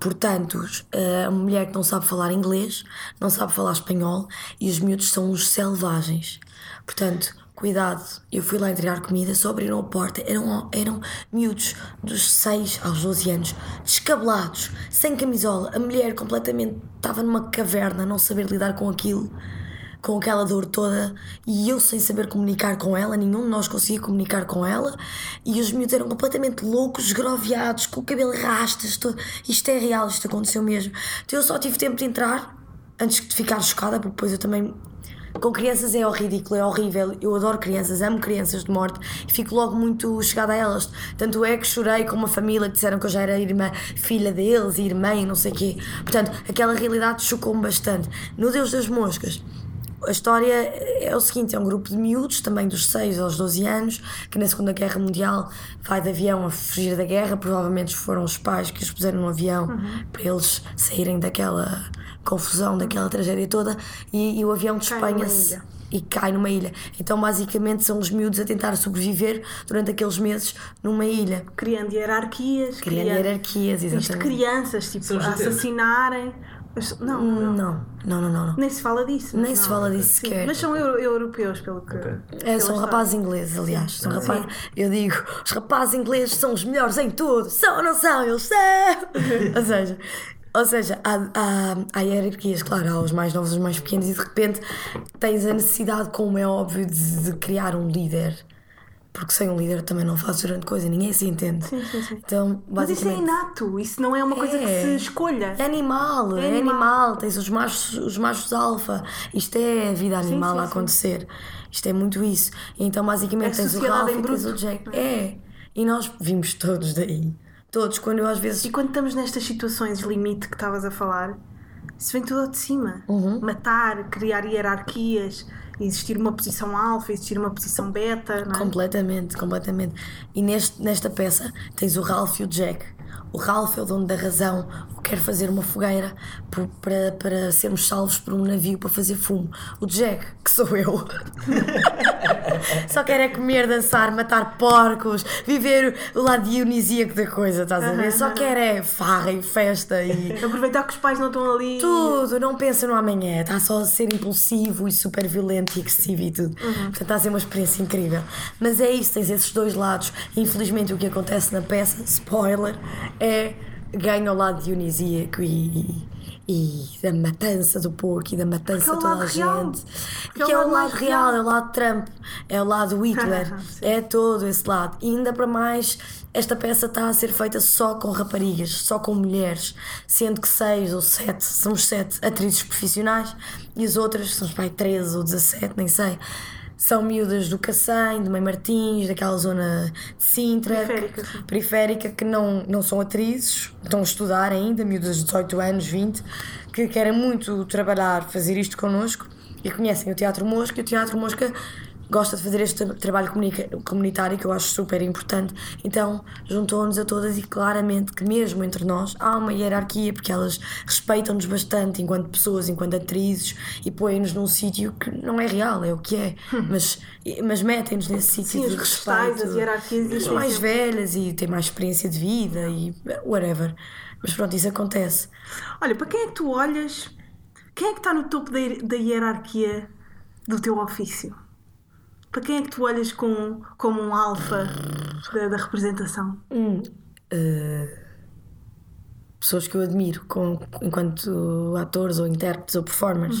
Speaker 2: Portanto, é uma mulher que não sabe falar inglês, não sabe falar espanhol e os miúdos são uns selvagens. Portanto, cuidado. Eu fui lá entregar comida, só abriram a porta. Eram, eram miúdos dos 6 aos 12 anos, descabelados, sem camisola. A mulher completamente estava numa caverna, não saber lidar com aquilo com aquela dor toda e eu sem saber comunicar com ela, nenhum de nós conseguia comunicar com ela e os miúdos eram completamente loucos, esgroviados, com o cabelo rastas, isto é real, isto aconteceu mesmo. Então eu só tive tempo de entrar antes de ficar chocada, porque depois eu também. Com crianças é ridículo, é horrível. Eu adoro crianças, amo crianças de morte e fico logo muito chegada a elas. Tanto é que chorei com uma família que disseram que eu já era irmã, filha deles, irmã e não sei o quê. Portanto, aquela realidade chocou-me bastante. No Deus das Moscas, a história é o seguinte: é um grupo de miúdos, também dos 6 aos 12 anos, que na Segunda Guerra Mundial vai de avião a fugir da guerra. Provavelmente foram os pais que os puseram no avião
Speaker 1: Uhum.
Speaker 2: para eles saírem daquela confusão, daquela tragédia toda. E, e o avião despenha-se e cai numa ilha. Então, basicamente, são os miúdos a tentar sobreviver durante aqueles meses numa ilha.
Speaker 1: Criando hierarquias.
Speaker 2: Criando
Speaker 1: criando-
Speaker 2: hierarquias,
Speaker 1: Isto
Speaker 2: exatamente.
Speaker 1: crianças, tipo, a assassinarem. Mas- Não, não.
Speaker 2: Não, não, não, não. não.
Speaker 1: Nem se fala disso.
Speaker 2: Nem
Speaker 1: mas
Speaker 2: se
Speaker 1: não.
Speaker 2: fala disso
Speaker 1: Sim,
Speaker 2: sequer.
Speaker 1: Mas são euro- europeus, pelo que.
Speaker 2: É,
Speaker 1: pela
Speaker 2: são rapazes ingleses, aliás. São eu digo, os rapazes ingleses são os melhores em tudo. São ou não são? Eles <laughs> são! ou seja, ou seja há, há, há hierarquias, claro, há os mais novos, os mais pequenos, e de repente tens a necessidade, como é óbvio, de, de criar um líder. Porque sem um líder também não faz grande coisa, ninguém se entende.
Speaker 1: Sim, sim, sim.
Speaker 2: Então,
Speaker 1: Mas isso é inato, isso não é uma coisa que
Speaker 2: É.
Speaker 1: se escolha.
Speaker 2: É animal, é
Speaker 1: animal.
Speaker 2: animal. Tens os machos, os machos alfa. Isto é a vida animal a acontecer. Isto é muito isso. Então, basicamente,
Speaker 1: É
Speaker 2: tens o Ralph e tens o Jack. É. E nós vimos todos daí. Todos. Quando eu às vezes.
Speaker 1: E quando estamos nestas situações limite que estavas a falar, isso vem tudo ao de cima.
Speaker 2: Uhum.
Speaker 1: Matar, criar hierarquias, existir uma posição alfa, existir uma posição beta, é?
Speaker 2: Completamente, completamente. E neste, nesta peça tens o Ralph e o Jack. O Ralph é o dono da razão, o que quer fazer uma fogueira por- para, para sermos salvos por um navio para fazer fumo. O Jack, que sou eu, <laughs> só quer é comer, dançar, matar porcos, viver o lado dionisíaco da coisa, estás a ver? Só quer é farra e festa e
Speaker 1: Aproveitar que os pais não estão ali.
Speaker 2: tudo, não pensa no amanhã, está só a ser impulsivo e super violento e agressivo e tudo. Portanto, está a ser uma experiência incrível. Mas é isso, tens esses dois lados. Infelizmente, o que acontece na peça, spoiler, é ganha o lado dionisíaco e, e da matança do porco e da matança
Speaker 1: Porque é
Speaker 2: de toda a
Speaker 1: real.
Speaker 2: gente.
Speaker 1: É
Speaker 2: que
Speaker 1: o
Speaker 2: é o
Speaker 1: lado
Speaker 2: real,
Speaker 1: real.
Speaker 2: é o lado Trump, é o lado Hitler, <laughs> é todo esse lado. E ainda para mais, esta peça está a ser feita só com raparigas, só com mulheres, sendo que seis ou sete, somos sete atrizes profissionais e as outras, são pai 13 ou 17, nem sei. São miúdas do Cacém, do Mãe Martins, daquela zona de Sintra,
Speaker 1: Periférica,
Speaker 2: que, periférica, que não, não são atrizes, estão a estudar ainda, miúdas de 18 anos, 20, que querem muito trabalhar, fazer isto connosco e conhecem o Teatro Mosca e o Teatro Mosca gosta de fazer este trabalho comunitário que eu acho super importante. Então juntou-nos a todas e claramente que mesmo entre nós há uma hierarquia porque elas respeitam-nos bastante enquanto pessoas, enquanto atrizes e põem-nos num sítio que não é real, é o que é, mas, mas metem-nos nesse sítio de respeito.
Speaker 1: as hierarquias
Speaker 2: As mais velhas e têm mais experiência de vida e whatever. Mas pronto, isso acontece.
Speaker 1: Olha, para quem é que tu olhas? Quem é que está no topo da hierarquia do teu ofício? Para quem é que tu olhas com, como um alfa da, da representação?
Speaker 2: pessoas que eu admiro com, enquanto atores ou intérpretes ou performers.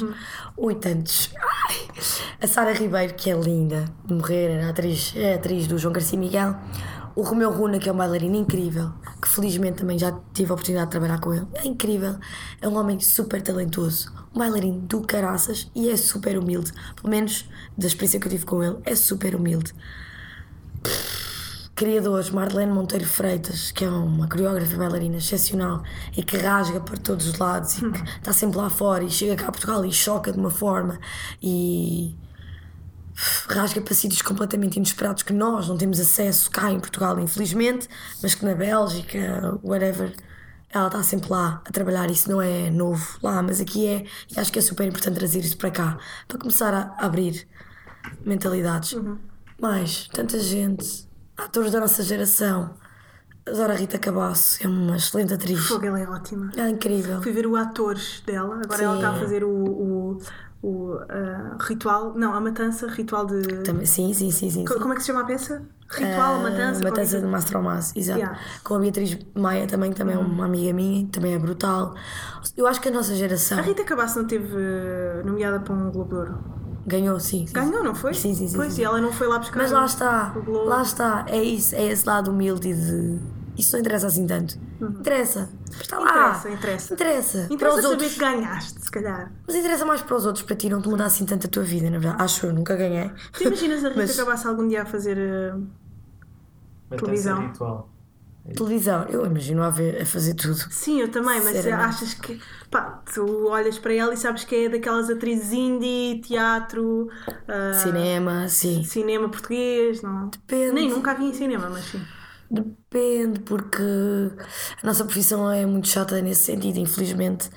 Speaker 2: Ui, tantos. Ai, a Sara Ribeiro, que é linda de morrer, era atriz, é atriz do João Garcia Miguel. O Romeu Runa, que é um bailarino incrível, que felizmente também já tive a oportunidade de trabalhar com ele. É incrível. É um homem super talentoso. Um bailarino do caraças e é super humilde. Pelo menos da experiência que eu tive com ele, é super humilde criadores, Marlene Monteiro Freitas, que é uma coreógrafa e bailarina excepcional e que rasga para todos os lados e que está sempre lá fora e chega cá a Portugal e choca de uma forma e rasga para sítios completamente inesperados que nós não temos acesso cá em Portugal, infelizmente, mas que na Bélgica, whatever, ela está sempre lá a trabalhar. Isso não é novo lá, mas aqui é, e acho que é super importante trazer isso para cá, para começar a abrir mentalidades. Mais, tanta gente, atores da nossa geração, Adoro a Rita Cabasso, é uma excelente atriz.
Speaker 1: Fogo, ela é ótima.
Speaker 2: É incrível.
Speaker 1: Fui ver o atores dela, agora
Speaker 2: Sim.
Speaker 1: ela está a fazer o, o, o, ah, ritual, não, a matança, ritual de.
Speaker 2: Também, sim, sim, sim, sim.
Speaker 1: Co-
Speaker 2: sim.
Speaker 1: Como é que se chama a peça? Ritual,
Speaker 2: Ah,
Speaker 1: matança.
Speaker 2: Matança de
Speaker 1: coisa.
Speaker 2: Mastro ao Mas, exato.
Speaker 1: Yeah.
Speaker 2: Com a Beatriz Maia também, também é uma amiga minha, também é brutal. Eu acho que a nossa geração
Speaker 1: A Rita Cabasso não teve nomeada para um Globo de Ouro.
Speaker 2: ganhou, sim. sim.
Speaker 1: Ganhou, não foi?
Speaker 2: Sim, sim, sim,
Speaker 1: Pois,
Speaker 2: sim.
Speaker 1: e ela não foi lá buscar.
Speaker 2: Mas lá está, lá está, é isso, é esse lado humilde e de. Isso não interessa assim tanto. Interessa. Está lá.
Speaker 1: Uhum. Interessa, interessa.
Speaker 2: Interessa. para
Speaker 1: Interessa
Speaker 2: os
Speaker 1: saber
Speaker 2: outros.
Speaker 1: que ganhaste, se calhar.
Speaker 2: Mas interessa mais para os outros, para ti não te mudar assim tanto a tua vida, na verdade. Acho eu, nunca ganhei.
Speaker 1: Tu imaginas a Rita
Speaker 2: Mas-
Speaker 1: Cabasso algum dia a fazer.
Speaker 3: Matança
Speaker 1: Televisão.
Speaker 3: ritual.
Speaker 2: Televisão, eu imagino a, ver, a fazer tudo.
Speaker 1: Sim, eu também, mas achas que. Pá, tu olhas para ela e sabes que é daquelas atrizes indie, teatro, ah,
Speaker 2: Cinema, sim.
Speaker 1: cinema português, não?
Speaker 2: Depende.
Speaker 1: Nem nunca vi em cinema, mas sim.
Speaker 2: Depende, porque a nossa profissão é muito chata nesse sentido, infelizmente.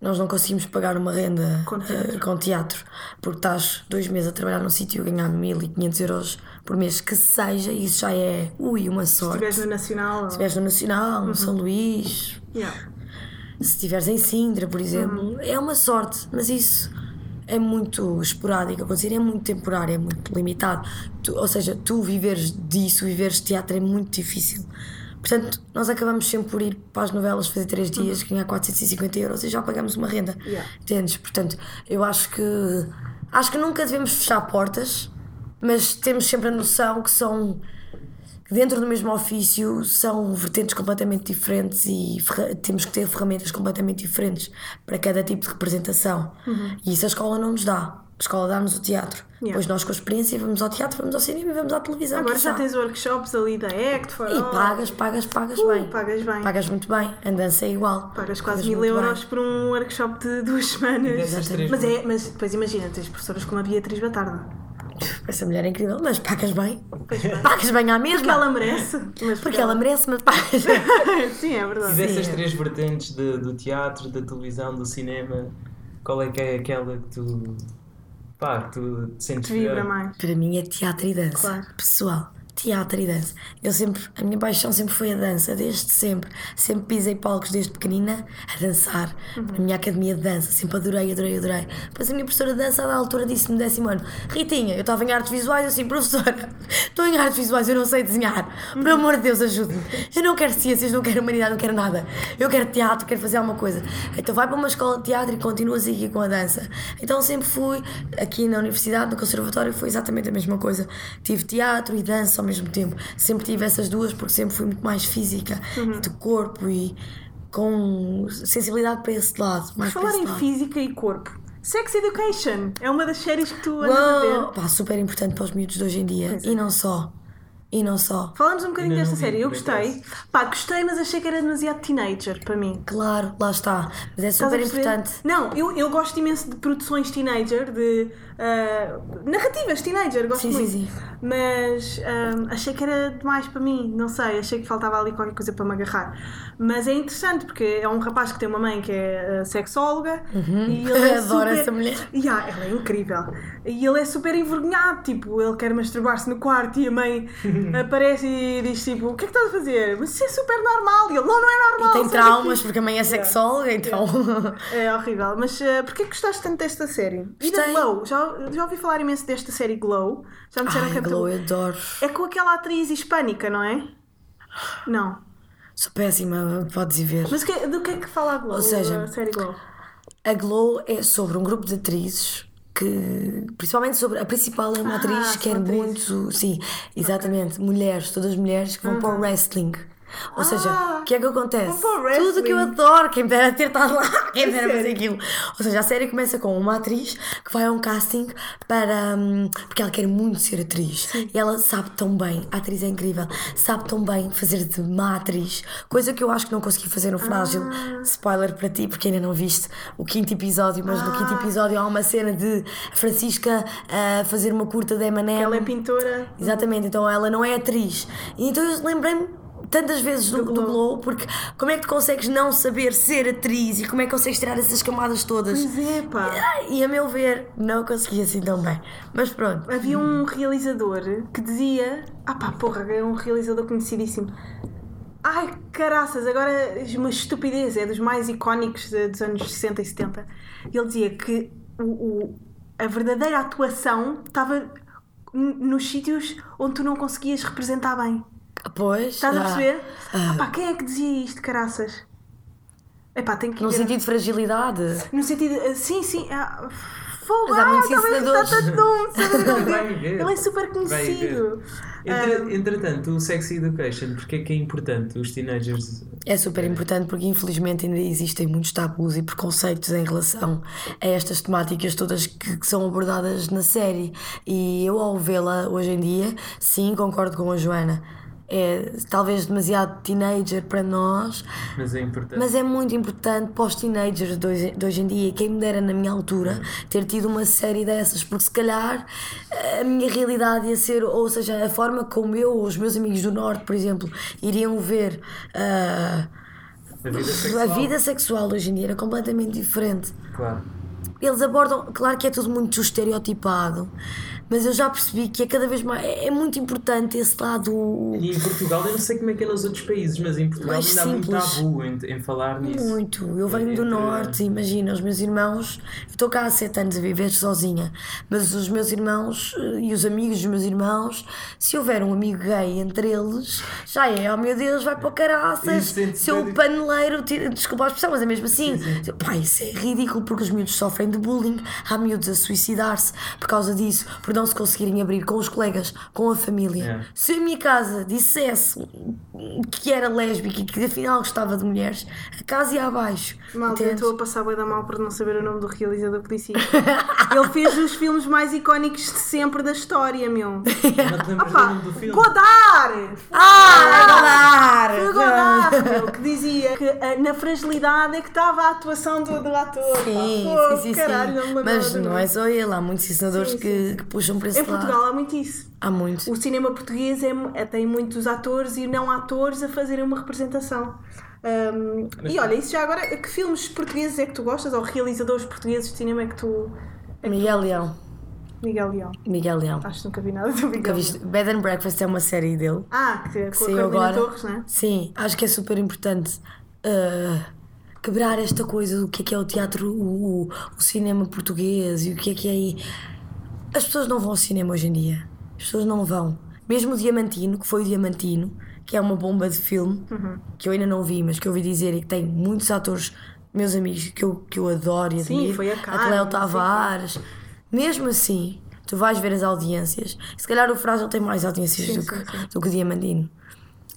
Speaker 2: Nós não conseguimos pagar uma renda
Speaker 1: Com teatro.
Speaker 2: eh, com teatro, porque estás dois meses a trabalhar num sítio e ganhar 1500 euros por mês, que seja, isso já é, ui, uma
Speaker 1: Se
Speaker 2: sorte.
Speaker 1: estiveres no Nacional.
Speaker 2: Se estiveres no Nacional, no São Luís,
Speaker 1: Yeah.
Speaker 2: se estiveres em Sintra, por exemplo, é uma sorte, mas isso é muito esporádico, dizer, é muito temporário, é muito limitado. Tu- ou seja, tu viveres disso, viveres teatro é muito difícil. Portanto, nós acabamos sempre por ir para as novelas fazer três dias, ganhar 450 euros e já pagamos uma renda.
Speaker 1: Yeah.
Speaker 2: Entendes? Portanto, eu acho que acho que nunca devemos fechar portas, mas temos sempre a noção que são dentro do mesmo ofício são vertentes completamente diferentes e temos que ter ferramentas completamente diferentes para cada tipo de representação. E isso a escola não nos dá. A escola dá-nos o teatro.
Speaker 1: Uhum. Yeah.
Speaker 2: Depois nós com a experiência vamos ao teatro, vamos ao cinema e vamos à televisão.
Speaker 1: Agora já tens workshops ali da Act for
Speaker 2: E
Speaker 1: All.
Speaker 2: pagas, pagas, pagas
Speaker 1: Uh,
Speaker 2: bem.
Speaker 1: pagas bem.
Speaker 2: Pagas muito bem. A dança é igual.
Speaker 1: Pagas quase
Speaker 2: Pagas
Speaker 1: mil euros
Speaker 2: bem.
Speaker 1: por um workshop de duas semanas. Mas é, mas depois imagina, tens professoras como a Beatriz Batarda.
Speaker 2: Essa mulher é incrível, mas pagas bem. Pagas bem à mesma.
Speaker 1: Porque ela merece. Mas
Speaker 2: Porque ela merece, mas pagas. <laughs>
Speaker 1: Sim, é
Speaker 3: E
Speaker 1: verdade.
Speaker 3: dessas
Speaker 2: Sim.
Speaker 3: três vertentes de- do teatro, da televisão, do cinema, qual é que é aquela que tu. pá, que tu te sentes
Speaker 1: Te vibra
Speaker 3: melhor?
Speaker 1: mais.
Speaker 2: Para mim é teatro e dança.
Speaker 1: Claro.
Speaker 2: Pessoal, teatro e dança. Eu sempre, a minha paixão sempre foi a dança, desde sempre. Sempre pisei palcos desde pequenina a dançar. Na minha academia de dança, sempre adorei, adorei, adorei. Depois a minha professora de dança, da altura, disse-me no décimo ano: Ritinha, eu estava em artes visuais, assim, professora, <laughs> estou em artes visuais, eu não sei desenhar. Por amor de Deus, ajude-me. Eu não quero ciências, não quero humanidade, não quero nada. Eu quero teatro, quero fazer alguma coisa. Então vai para uma escola de teatro e continuas aqui com a dança. Então sempre fui, aqui na universidade, no conservatório, foi exatamente a mesma coisa. Tive teatro e dança ao mesmo tempo. Sempre tive essas duas porque sempre fui muito mais física,
Speaker 1: Uhum.
Speaker 2: e de corpo e com sensibilidade para esse lado. Mais
Speaker 1: Falar em
Speaker 2: lado.
Speaker 1: física e corpo. Sex Education é uma das séries que tu andas a ver.
Speaker 2: Uou! Pá, super importante para os miúdos de hoje em dia.
Speaker 1: Pois é.
Speaker 2: E não só. E não só.
Speaker 1: Falamos um bocadinho desta série. Eu gostei. Pá, gostei, mas achei que era demasiado teenager para mim.
Speaker 2: Claro, lá está. Mas é super importante.
Speaker 1: Não, eu, eu gosto imenso de produções teenager, de ah, narrativas teenager, gosto
Speaker 2: Sim, sim,
Speaker 1: muito.
Speaker 2: sim.
Speaker 1: Mas ah, achei que era demais para mim, não sei, achei que faltava ali qualquer coisa para me agarrar. Mas é interessante porque é um rapaz que tem uma mãe que é ah, sexóloga e ele é
Speaker 2: Uhum. <laughs> Adoro
Speaker 1: super...
Speaker 2: essa mulher.
Speaker 1: Yeah, ela é incrível. E ele é super envergonhado, tipo, ele quer masturbar-se no quarto e a mãe <laughs> aparece e diz tipo, o que é que estás a fazer? Mas isso é super normal. E ele, não, não é normal.
Speaker 2: E tem traumas
Speaker 1: daqui."
Speaker 2: porque a mãe é sexóloga, então.
Speaker 1: É horrível, mas uh, porquê que gostaste tanto desta série? E da. Glow? Já, já ouvi falar imenso desta série Glow. Já me disseram
Speaker 2: Ai,
Speaker 1: que é
Speaker 2: Glow, eu adoro.
Speaker 1: É com aquela atriz hispânica, não é? Não.
Speaker 2: Sou péssima, podes ir ver.
Speaker 1: Mas que- do que é que fala a Glow?
Speaker 2: Ou seja,
Speaker 1: a série Glow.
Speaker 2: A Glow é sobre um grupo de atrizes que, principalmente sobre. A principal é uma
Speaker 1: Ah,
Speaker 2: atriz que
Speaker 1: são
Speaker 2: é muito. Sim, exatamente. Mulheres, todas mulheres que vão para o wrestling. Ou seja, o que é que acontece? Tudo que eu adoro, quem dera ter estado lá, <laughs> quem me dera fazer aquilo. Ou seja, a série começa com uma atriz que vai a um casting para. hum, porque ela quer muito ser atriz. E ela sabe tão bem, a atriz é incrível, sabe tão bem fazer de má atriz, coisa que eu acho que não consegui fazer no Frágil.
Speaker 1: Ah.
Speaker 2: Spoiler para ti, porque ainda não viste o quinto episódio, mas no quinto episódio há uma cena de Francisca a fazer uma curta de Eminem.
Speaker 1: Ela é pintora.
Speaker 2: Exatamente, então ela não é atriz. E então eu lembrei-me tantas vezes do,
Speaker 1: Do
Speaker 2: do
Speaker 1: Glow.
Speaker 2: Porque como é que tu consegues não saber ser atriz e como é que consegues tirar essas camadas todas?
Speaker 1: Pois é, pá.
Speaker 2: E a meu ver, não consegui assim tão bem. Mas pronto.
Speaker 1: Havia um realizador que dizia. Ah pá, porra, é um realizador conhecidíssimo. Ai, caraças, agora uma estupidez, é dos mais icónicos dos anos 60 e 70. Ele dizia que o, o- a verdadeira atuação estava nos sítios onde tu não conseguias representar bem.
Speaker 2: Pois.
Speaker 1: Estás a
Speaker 2: ah,
Speaker 1: perceber?
Speaker 2: ah.
Speaker 1: Pá, quem é que dizia isto, caraças? Epá, tem que
Speaker 2: No
Speaker 1: ver.
Speaker 2: sentido de fragilidade.
Speaker 1: No sentido. ah, Sim, sim. ah, fogo,
Speaker 2: Mas há
Speaker 1: ah,
Speaker 2: muitos ensinadores. <laughs>
Speaker 1: Ele é super conhecido.
Speaker 3: Entre-
Speaker 1: Ah,
Speaker 3: entretanto, o Sex Education, porque é que é importante os teenagers?
Speaker 2: É super importante porque infelizmente ainda existem muitos tabus e preconceitos em relação a estas temáticas todas que, que são abordadas na série. E eu ao vê-la hoje em dia, sim, concordo com a Joana. É talvez demasiado teenager para nós,
Speaker 3: Mas é importante.
Speaker 2: mas é muito importante para os teenagers de hoje, de hoje em dia. Quem me dera na minha altura ter tido uma série dessas, porque se calhar a minha realidade ia ser, ou seja, a forma como eu, os meus amigos do Norte, por exemplo, iriam ver. ah,
Speaker 3: a vida
Speaker 2: a
Speaker 3: sexual.
Speaker 2: vida sexual hoje em dia era completamente diferente.
Speaker 3: Claro.
Speaker 2: Eles abordam, claro que é tudo muito estereotipado, mas eu já percebi que é cada vez mais. É, é muito importante esse lado.
Speaker 3: E em Portugal, eu não sei como é que é nos outros países, mas em Portugal
Speaker 2: Mais
Speaker 3: ainda há muito
Speaker 2: simples.
Speaker 3: tabu em, em falar nisso.
Speaker 2: Muito. Eu venho do
Speaker 3: Entre-
Speaker 2: norte, imagina, os meus irmãos. Eu estou cá há sete anos a viver sozinha, mas os meus irmãos eh, e os amigos dos meus irmãos, se houver um amigo gay entre eles, já é, oh meu Deus, vai para o caraças. Seu
Speaker 3: bem-
Speaker 2: paneleiro, tira- desculpa a expressão, mas é mesmo assim. Pá, isso é ridículo porque os miúdos sofrem de bullying, há miúdos a suicidar-se por causa disso, por não se conseguirem abrir com os colegas, com a família.
Speaker 3: É.
Speaker 2: Se a minha casa dissesse que era lésbica e que afinal gostava de mulheres, a casa ia abaixo.
Speaker 1: Malta, eu estou a passar bem da mal por não saber o nome do realizador que disse. <laughs> Ele fez os filmes mais icónicos de sempre da história, meu. <laughs>
Speaker 3: Não te lembras do
Speaker 1: Opa,
Speaker 3: nome do filme?
Speaker 1: Godard!
Speaker 2: Ah,
Speaker 1: Foi o Godard, meu, que dizia que ah, na fragilidade é que estava a atuação do, do ator.
Speaker 2: Sim,
Speaker 1: Pô,
Speaker 2: sim, sim,
Speaker 1: caralho, não me
Speaker 2: sim.
Speaker 1: lembrava
Speaker 2: Mas não é só ele, há muitos ensinadores
Speaker 1: Sim,
Speaker 2: que, que puxam para esse
Speaker 1: Em
Speaker 2: lado.
Speaker 1: Portugal há muito isso.
Speaker 2: Há muitos.
Speaker 1: O cinema português é, é- tem muitos atores e não atores a fazerem uma representação. Um, e olha, isso já agora, que filmes portugueses é que tu gostas? Ou realizadores portugueses de cinema é que tu.
Speaker 2: Miguel Leão.
Speaker 1: Miguel Leão.
Speaker 2: Miguel Leão.
Speaker 1: Acho que nunca vi nada do Miguel
Speaker 2: Nunca viste? Bed and Breakfast é uma série dele.
Speaker 1: Ah, que, com
Speaker 2: Saiu agora.
Speaker 1: Torres, né?
Speaker 2: Sim, acho que é super importante uh, quebrar esta coisa do que é que é o teatro, o, o- o cinema português e o que é que é. As pessoas não vão ao cinema hoje em dia. As pessoas não vão. Mesmo o Diamantino, que foi o Diamantino, que é uma bomba de filme,
Speaker 1: Uhum.
Speaker 2: que eu ainda não vi, mas que eu ouvi dizer e que tem muitos atores, meus amigos, que eu, que eu adoro e
Speaker 1: Sim,
Speaker 2: admiro.
Speaker 1: foi a Carmen,
Speaker 2: Cleo
Speaker 1: não sei
Speaker 2: Tavares. Mesmo assim, tu vais ver as audiências. Se calhar o Frágil tem mais audiências
Speaker 1: Sim,
Speaker 2: do,
Speaker 1: sim,
Speaker 2: que,
Speaker 1: sim.
Speaker 2: do que o Diamantino.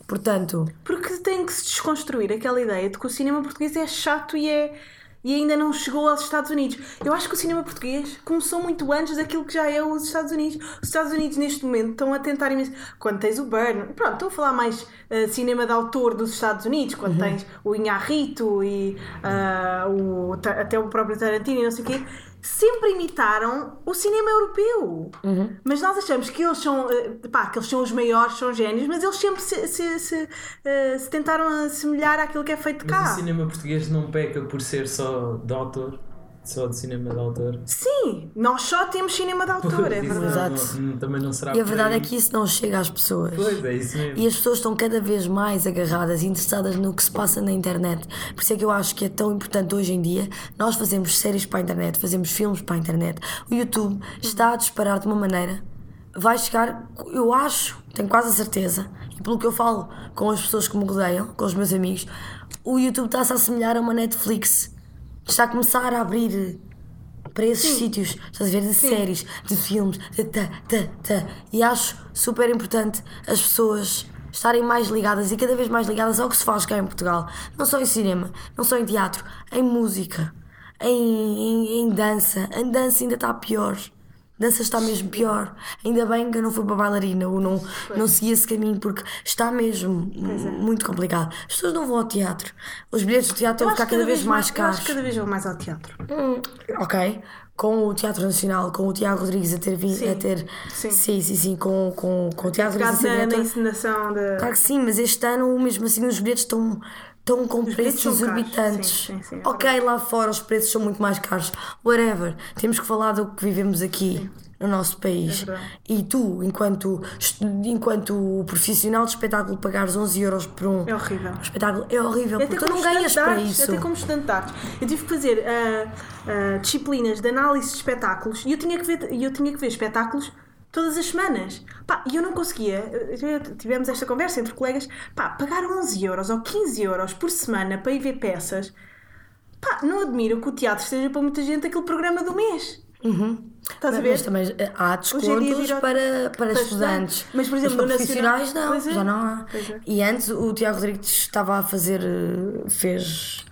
Speaker 2: Portanto,
Speaker 1: Porque tem que se desconstruir aquela ideia de que o cinema português é chato e é. E ainda não chegou aos Estados Unidos. Eu acho que o cinema português começou muito antes daquilo que já é os Estados Unidos. Os Estados Unidos, neste momento, estão a tentar imenso. Quando tens o Burn, pronto, estou a falar mais eh, cinema de autor dos Estados Unidos. Quando tens o Inharrito e ah, o, até o próprio Tarantino e não sei o quê, sempre imitaram o cinema europeu. Mas nós achamos que eles são, eh, pá, que eles são os maiores, são génios, mas eles sempre se, se, se, eh, se tentaram assemelhar àquilo que é feito
Speaker 3: Mas
Speaker 1: cá.
Speaker 3: o cinema português não peca por ser só de autor, só de cinema de autor.
Speaker 1: Sim, nós só temos cinema de autor, é verdade.
Speaker 2: Exato.
Speaker 3: não- também não será
Speaker 2: e a verdade é que isso não chega às pessoas.
Speaker 3: Pois é, isso mesmo.
Speaker 2: E as pessoas estão cada vez mais agarradas e interessadas no que se passa na internet. Por isso é que eu acho que é tão importante hoje em dia nós fazemos séries para a internet, fazemos filmes para a internet. O YouTube está a disparar de uma maneira. Vai chegar, eu acho, tenho quase a certeza, e pelo que eu falo com as pessoas que me rodeiam, com os meus amigos, o YouTube está-se a assemelhar a uma Netflix. Está a começar a abrir para esses sítios, estás a ver, de séries, de filmes, de ta, ta, ta. E acho super importante as pessoas estarem mais ligadas e cada vez mais ligadas ao que se faz cá em Portugal. Não só em cinema, não só em teatro, em música, em, em, em dança. Em dança ainda está pior. Dança está mesmo pior. Ainda bem que eu não fui para bailarina ou não, não segui esse caminho porque está mesmo
Speaker 1: é.
Speaker 2: muito complicado. As pessoas não vão ao teatro. Os bilhetes de teatro
Speaker 1: Eu
Speaker 2: vão ficar cada vez mais
Speaker 1: eu
Speaker 2: caros.
Speaker 1: acho que cada vez vou mais ao teatro.
Speaker 2: Hum, ok. Com o Teatro Nacional, com o Tiago Rodrigues a ter vindo
Speaker 1: Sim,
Speaker 2: a ter.
Speaker 1: sim.
Speaker 2: sim, sim, sim, com, com, com o Tiago Rodrigues
Speaker 1: na, na encenação da.
Speaker 2: Claro que sim, mas este ano, mesmo assim, os bilhetes estão, estão com
Speaker 1: bilhetes
Speaker 2: preços
Speaker 1: caros,
Speaker 2: exorbitantes.
Speaker 1: sim, sim, sim, é
Speaker 2: ok, lá fora os preços são muito mais caros. Whatever. Temos que falar do que vivemos aqui. no nosso país.
Speaker 1: É
Speaker 2: e tu, enquanto, enquanto profissional de espetáculo, pagares 11 euros por um
Speaker 1: É horrível.
Speaker 2: espetáculo é horrível,
Speaker 1: Até
Speaker 2: porque tu não ganhas para isso.
Speaker 1: Até como estudante de artes. Eu tive que fazer ah, ah, disciplinas de análise de espetáculos e eu tinha que ver, e eu tinha que ver espetáculos todas as semanas. Pá, e eu não conseguia. Tivemos esta conversa entre colegas. Pá, pagar 11 euros ou 15 euros por semana para ir ver peças. Pá, não admiro que o teatro seja para muita gente aquele programa do mês. Estás a ver?
Speaker 2: Mas também eh, há descontos para, para,
Speaker 1: para
Speaker 2: estudantes.
Speaker 1: estudantes. Mas, por exemplo, no
Speaker 2: profissionais
Speaker 1: Nacional-
Speaker 2: não,
Speaker 1: é.
Speaker 2: já não há.
Speaker 1: É.
Speaker 2: E antes o Tiago Rodrigues estava a fazer, eh, fez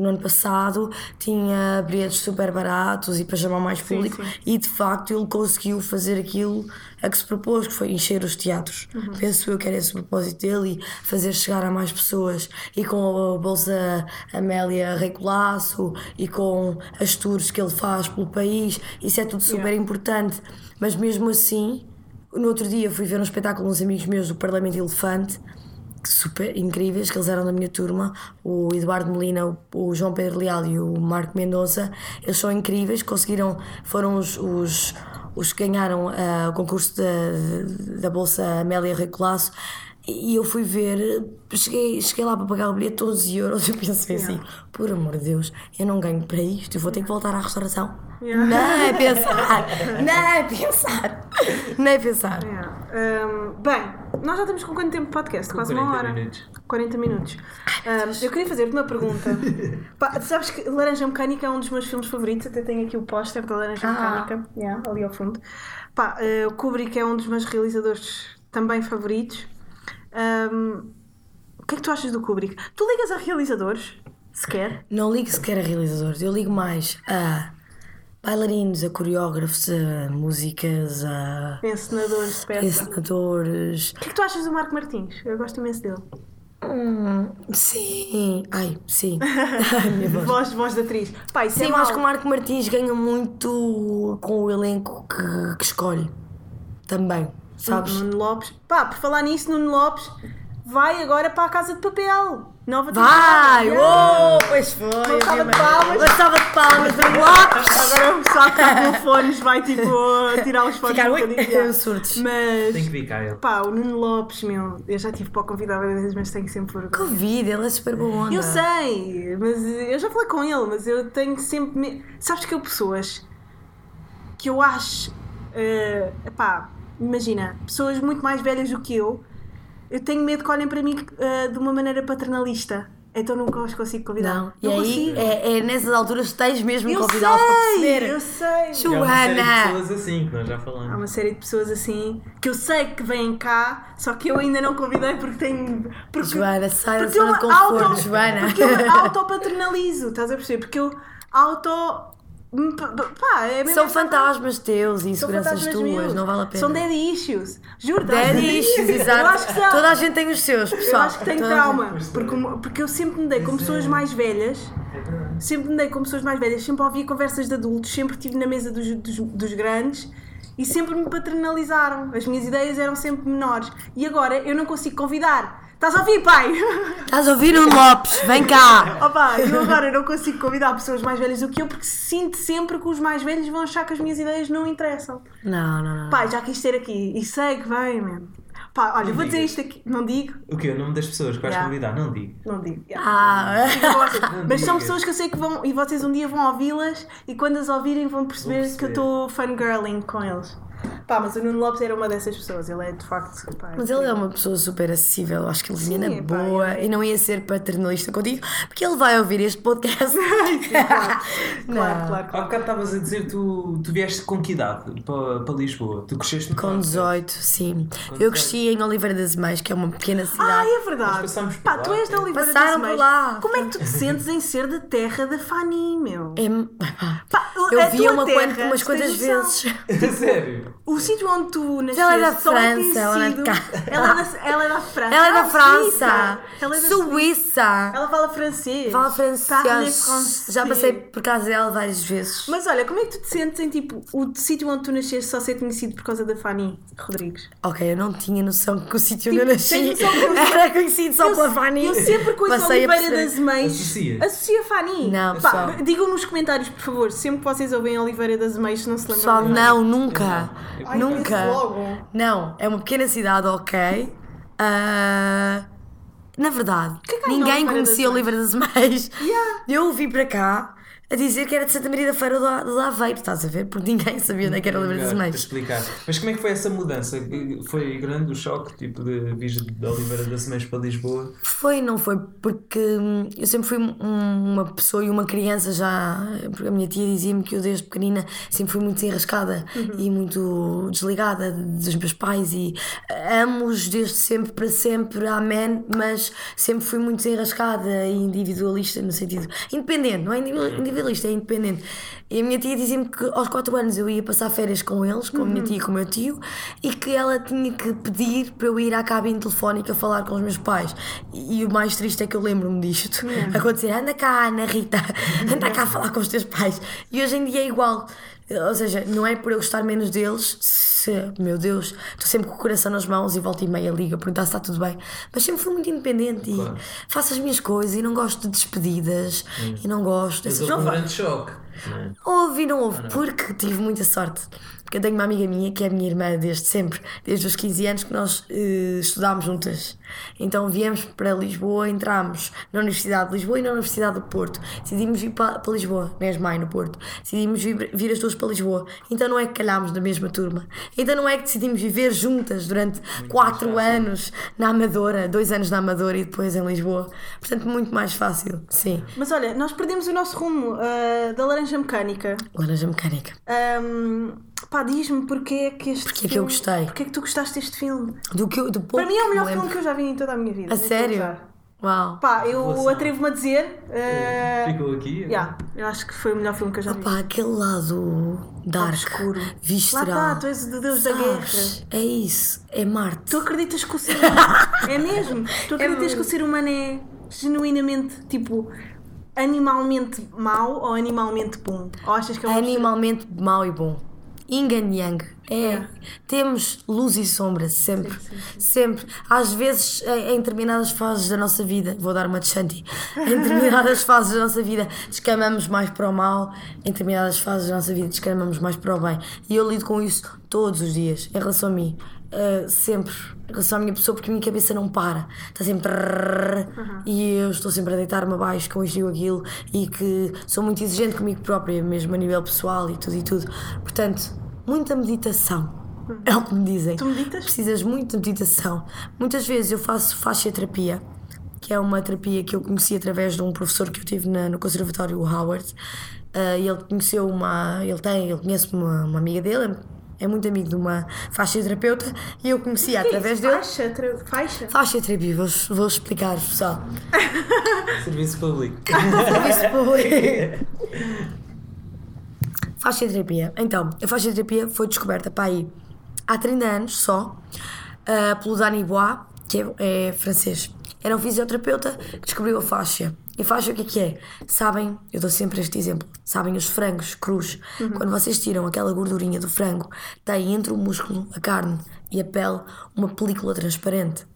Speaker 2: no ano passado, tinha bilhetes super baratos e para chamar mais público
Speaker 1: sim.
Speaker 2: e de facto ele conseguiu fazer aquilo a que se propôs, que foi encher os teatros.
Speaker 1: Uhum.
Speaker 2: Penso eu que era esse o propósito dele e fazer chegar a mais pessoas e com a Bolsa Amélia Rei Colasso e com as tours que ele faz pelo país, isso é tudo super
Speaker 1: Yeah.
Speaker 2: importante. Mas mesmo assim, no outro dia fui ver um espetáculo uns amigos meus do Parlamento Elefante, super incríveis, que eles eram da minha turma, o Eduardo Molina, o, João Pedro Leal e o Marco Mendonça, eles são incríveis, conseguiram, foram os, os, os que ganharam ah, o concurso da, da Bolsa Amélia Rei Colasso, e eu fui ver, cheguei, cheguei lá para pagar o bilhete 11 euros e pensei assim, por amor de Deus, eu não ganho para isto, eu vou ter que voltar à restauração.
Speaker 1: Yeah.
Speaker 2: Não é pensar, <laughs> não é pensar, não é pensar.
Speaker 1: É. Hum, bem, nós já estamos com quanto tempo de podcast? Quase uma
Speaker 3: 40
Speaker 1: hora.
Speaker 3: minutos.
Speaker 1: 40 minutos. Hum, eu queria fazer-te uma pergunta. <laughs> Pá, sabes que Laranja Mecânica é um dos meus filmes favoritos, até tenho aqui o póster da Laranja
Speaker 2: Ah.
Speaker 1: Mecânica, yeah, ali ao fundo. Pá, eh, o Kubrick é um dos meus realizadores também favoritos. Hum, o que é que tu achas do Kubrick? Tu ligas a realizadores? Sequer?
Speaker 2: Não ligo sequer a realizadores, eu ligo mais a bailarinos, a coreógrafos, a músicas, a
Speaker 1: Encenadores de peça.
Speaker 2: encenadores.
Speaker 1: O que é que tu achas do Marco Martins? Eu gosto imenso dele.
Speaker 2: Hum, sim, ai, sim. <laughs> Ai, minha voz.
Speaker 1: Voz, voz de atriz. Isso
Speaker 2: Sim,
Speaker 1: é
Speaker 2: eu acho que o Marco Martins ganha muito com o elenco que, que escolhe. Também, sabes?
Speaker 1: Nuno Lopes. Pá, por falar nisso, Nuno Lopes vai agora para a Casa de Papel. Nova
Speaker 2: Vai! Uou! Pois foi!
Speaker 1: Uma salva de palmas.
Speaker 2: Uma salva de palmas do Lopes! <laughs>
Speaker 1: Agora o pessoal que está com fones vai tipo tirar os fones
Speaker 2: Ficar
Speaker 1: um
Speaker 2: surtos.
Speaker 1: Mas,
Speaker 3: Tem que vir cá ele.
Speaker 1: pá, o Nuno Lopes, meu, eu já tive para o convidar várias vezes, mas tenho sempre vergonha.
Speaker 2: Covid, ele é super boa onda.
Speaker 1: Eu sei, mas eu já falei com ele, mas eu tenho sempre. Sabes que eu, pessoas que eu acho. eh, pá, imagina, pessoas muito mais velhas do que eu, eu tenho medo que olhem para mim eh, de uma maneira paternalista. Então nunca os consigo convidar.
Speaker 2: Não, e aí é, é nessas alturas que tens mesmo convidá-los para perceber.
Speaker 1: eu sei.
Speaker 3: E há uma série de
Speaker 2: Joana!
Speaker 3: pessoas assim que nós já
Speaker 1: Há
Speaker 3: falamos.
Speaker 1: uma série de pessoas assim que eu sei que vêm cá, só que eu ainda não convidei porque tenho. Porque,
Speaker 2: Joana, sai da zona de conforto,
Speaker 1: auto-
Speaker 2: Joana.
Speaker 1: Porque eu <laughs> auto-paternalizo, estás a perceber? Porque eu auto. Pá, é mesmo
Speaker 2: São
Speaker 1: essa-
Speaker 2: fantasmas teus e inseguranças
Speaker 1: fantasmas
Speaker 2: tuas,
Speaker 1: meus.
Speaker 2: não vale a pena.
Speaker 1: São daddy issues. Juro, ver?
Speaker 2: issues,
Speaker 1: Eu
Speaker 2: exato. Toda a gente tem os seus,
Speaker 1: Eu
Speaker 2: pessoal.
Speaker 1: acho que tenho
Speaker 2: Toda a
Speaker 1: trauma, porque, porque eu sempre me dei com pessoas mais velhas, sempre me dei com pessoas mais velhas, sempre ouvi conversas de adultos, sempre estive na mesa dos, dos, dos grandes e sempre me paternalizaram. As minhas ideias eram sempre menores. E agora eu não consigo convidar. Estás a ouvir, pai? <laughs>
Speaker 2: Estás a ouvir um Lopes? Vem cá!
Speaker 1: Opa, eu agora não consigo convidar pessoas mais velhas do que eu porque sinto sempre que os mais velhos vão achar que as minhas ideias não interessam.
Speaker 2: Não, não, não.
Speaker 1: Pai, já quis ter aqui e sei que vem, mesmo. Pá, olha,
Speaker 3: Não
Speaker 1: vou dizer isto aqui. Não digo?
Speaker 3: O quê? O nome das pessoas que vais
Speaker 1: Yeah.
Speaker 3: convidar? Não digo.
Speaker 1: Não digo. yeah.
Speaker 2: Ah, <laughs>
Speaker 1: Mas são pessoas que eu sei que vão e vocês um dia vão ouvi-las e quando as ouvirem vão perceber,
Speaker 3: Vão
Speaker 1: que eu estou fangirling com eles. Pá, mas o Nuno Lopes era uma dessas pessoas, ele é de facto. Pá,
Speaker 2: Mas ele é uma pessoa super acessível, acho que ele vinha
Speaker 1: Sim,
Speaker 2: na
Speaker 1: pá,
Speaker 2: boa
Speaker 1: é.
Speaker 2: e não ia ser paternalista contigo, porque ele vai ouvir este podcast. <laughs> <laughs>
Speaker 1: Claro,
Speaker 2: Não.
Speaker 1: claro, claro.
Speaker 3: Há bocado estavas a dizer tu, tu vieste com que idade para, para Lisboa? Tu cresceste no
Speaker 2: Com
Speaker 3: Norte,
Speaker 2: 18, sim.
Speaker 3: Com
Speaker 2: Eu cresci em Oliveira das Mães, que é uma pequena
Speaker 1: Ah,
Speaker 2: cidade.
Speaker 1: é verdade.
Speaker 3: Nós
Speaker 1: Pá,
Speaker 3: lá,
Speaker 1: tu és da
Speaker 3: sim.
Speaker 1: Oliveira
Speaker 2: Passaram
Speaker 1: das
Speaker 2: por
Speaker 1: Meias.
Speaker 2: lá.
Speaker 1: Como é que tu te sentes em ser da terra da Fanny, meu?
Speaker 2: É-
Speaker 1: Pá,
Speaker 2: Eu
Speaker 1: a
Speaker 2: vi uma
Speaker 1: terra,
Speaker 2: quant- umas quantas vezes. <laughs>
Speaker 3: A
Speaker 1: O sítio onde tu nasceste
Speaker 2: Ela é da
Speaker 1: só é
Speaker 2: França, ela é de
Speaker 1: conhecido-
Speaker 2: cá.
Speaker 1: Ela é da, ela é da França.
Speaker 2: Ela é da França.
Speaker 1: Suíça. Ela é da
Speaker 2: Suíça.
Speaker 1: Ela fala francês.
Speaker 2: Fala francês.
Speaker 1: français.
Speaker 2: Já passei por casa dela várias vezes.
Speaker 1: Mas olha, como é que tu te sentes em tipo o sítio onde tu nasceste só ser conhecido por causa da Fanny Rodrigues?
Speaker 2: Ok, eu não tinha noção que o sítio onde
Speaker 1: Tipo,
Speaker 2: eu nasci
Speaker 1: que eu-
Speaker 2: era conhecido só pela Fanny.
Speaker 1: Eu sempre com
Speaker 2: Passei a
Speaker 1: Oliveira das Mães.
Speaker 3: Associa.
Speaker 1: Associa Fanny.
Speaker 2: Não,
Speaker 1: digam nos comentários, por favor, sempre que vocês ouvem Oliveira das Mães, se não se lembram.
Speaker 2: Pessoal,
Speaker 1: nada.
Speaker 2: não, nunca.
Speaker 1: Ai,
Speaker 2: nunca. Não, é uma pequena cidade, ok. Ah, na verdade,
Speaker 1: que é que
Speaker 2: ninguém conhecia
Speaker 1: das
Speaker 2: Oliveira das Mães.
Speaker 1: Yeah.
Speaker 2: Eu vim para cá a dizer que era de Santa Maria da Feira do, do Aveiro, estás a ver? Porque ninguém sabia onde é que era Oliveira das
Speaker 3: Para
Speaker 2: Mães.
Speaker 3: explicar. Mas como é que foi essa mudança? Foi grande o choque, tipo, de vir de Oliveira das Mães para Lisboa?
Speaker 2: Foi, não foi, porque hum, eu sempre fui um- uma pessoa e uma criança já. Porque a minha tia dizia-me que eu desde pequenina sempre fui muito desenrascada e muito desligada dos meus pais e amo-os desde sempre para sempre, amém, mas sempre fui muito desenrascada e individualista no sentido. Independente, não é individu- individualista, é independente. E a minha tia dizia-me que aos 4 anos eu ia passar férias com eles, com a minha tia e com o meu tio, e que ela tinha que pedir para eu ir à cabine telefónica falar com os meus pais. E, e o mais triste é que eu lembro-me disto. Acontecer, anda cá, Ana Rita, anda cá falar com os teus pais. E hoje em dia é igual. Ou seja, não é por eu gostar menos deles, se, meu Deus, estou sempre com o coração nas mãos e volto e meia liga, perguntar se está tudo bem. Mas sempre fui muito independente
Speaker 3: Claro.
Speaker 2: e faço as minhas coisas e não gosto de despedidas e não gosto
Speaker 3: Mas houve um grande choque. não é?
Speaker 2: Houve e não houve, porque tive muita sorte. Porque eu tenho uma amiga minha que é minha irmã desde sempre, desde os 15 anos que nós eh, estudámos juntas. Então viemos para Lisboa, entramos na Universidade de Lisboa e na Universidade do Porto. Decidimos vir para, para Lisboa, nem mãe no Porto. Decidimos vir, vir as duas para Lisboa. Então não é que calhámos na mesma turma. Então não é que decidimos viver juntas durante quatro anos na Amadora, dois anos na Amadora e depois em Lisboa. Portanto, muito mais fácil, sim.
Speaker 1: Mas olha, nós perdemos o nosso rumo ah, da laranja mecânica.
Speaker 2: Laranja mecânica.
Speaker 1: Ahm, pá, diz-me porque é que este
Speaker 2: Porque é que
Speaker 1: filme-
Speaker 2: eu gostei.
Speaker 1: Porque é que tu gostaste deste filme?
Speaker 2: Do que eu- do pouco
Speaker 1: Para mim é o melhor
Speaker 2: me
Speaker 1: filme que eu já vi em toda a minha vida.
Speaker 2: A
Speaker 1: estou
Speaker 2: sério? Uau.
Speaker 1: Pá, eu atrevo-me a dizer. ah,
Speaker 3: Ficou aqui?
Speaker 1: yeah, eu acho que foi o melhor filme que eu já vi.
Speaker 2: Opa, aquele lado dark,
Speaker 1: Obscuro.
Speaker 2: visceral.
Speaker 1: Lá está, tu és o deus da
Speaker 2: Sabes? É isso, é Marte.
Speaker 1: Tu acreditas que o ser <laughs> humano. é mesmo? Tu acreditas
Speaker 2: mesmo.
Speaker 1: que o ser humano é genuinamente, tipo, animalmente mau ou animalmente bom? Ou achas que é um
Speaker 2: Animalmente mau e bom. Yin and Yang. É. Temos luz e sombra, sempre. Sempre. Às vezes, em, determinadas fases da nossa vida, vou dar uma de Shanti, em determinadas <laughs> fases da nossa vida descamamos mais para o mal, em determinadas fases da nossa vida descamamos mais para o bem. E eu lido com isso todos os dias, em relação a mim. Uh, sempre. Em relação à minha pessoa, porque a minha cabeça não para. Está sempre. E eu estou sempre a deitar-me abaixo com isto e aquilo e que sou muito exigente comigo própria, mesmo a nível pessoal e tudo e tudo. Portanto, muita meditação. É o que me dizem.
Speaker 1: Tu meditas?
Speaker 2: Precisas muito de meditação. Muitas vezes eu faço fascioterapia, que é uma terapia que eu conheci através de um professor que eu tive na- no Conservatório o Howard. E ele conheceu uma. Ele tem, ele conhece uma, uma amiga dele, é muito amigo de uma fascioterapeuta, e eu conheci através dele.
Speaker 1: Faixa? Tra- Faixa?
Speaker 2: Fascioterapia, vou, vou explicar, pessoal. <laughs>
Speaker 3: Serviço público. <laughs>
Speaker 2: Serviço público. <laughs> Fascioterapia. Então, a fascioterapia foi descoberta para aí há 30 anos só, ah, pelo Dani Bois, que é, é francês. Era um fisioterapeuta que descobriu a faixa. E faixa o que é que é? Sabem, eu dou sempre este exemplo, sabem os frangos crus, quando vocês tiram aquela gordurinha do frango, tem entre o músculo, a carne e a pele uma película transparente.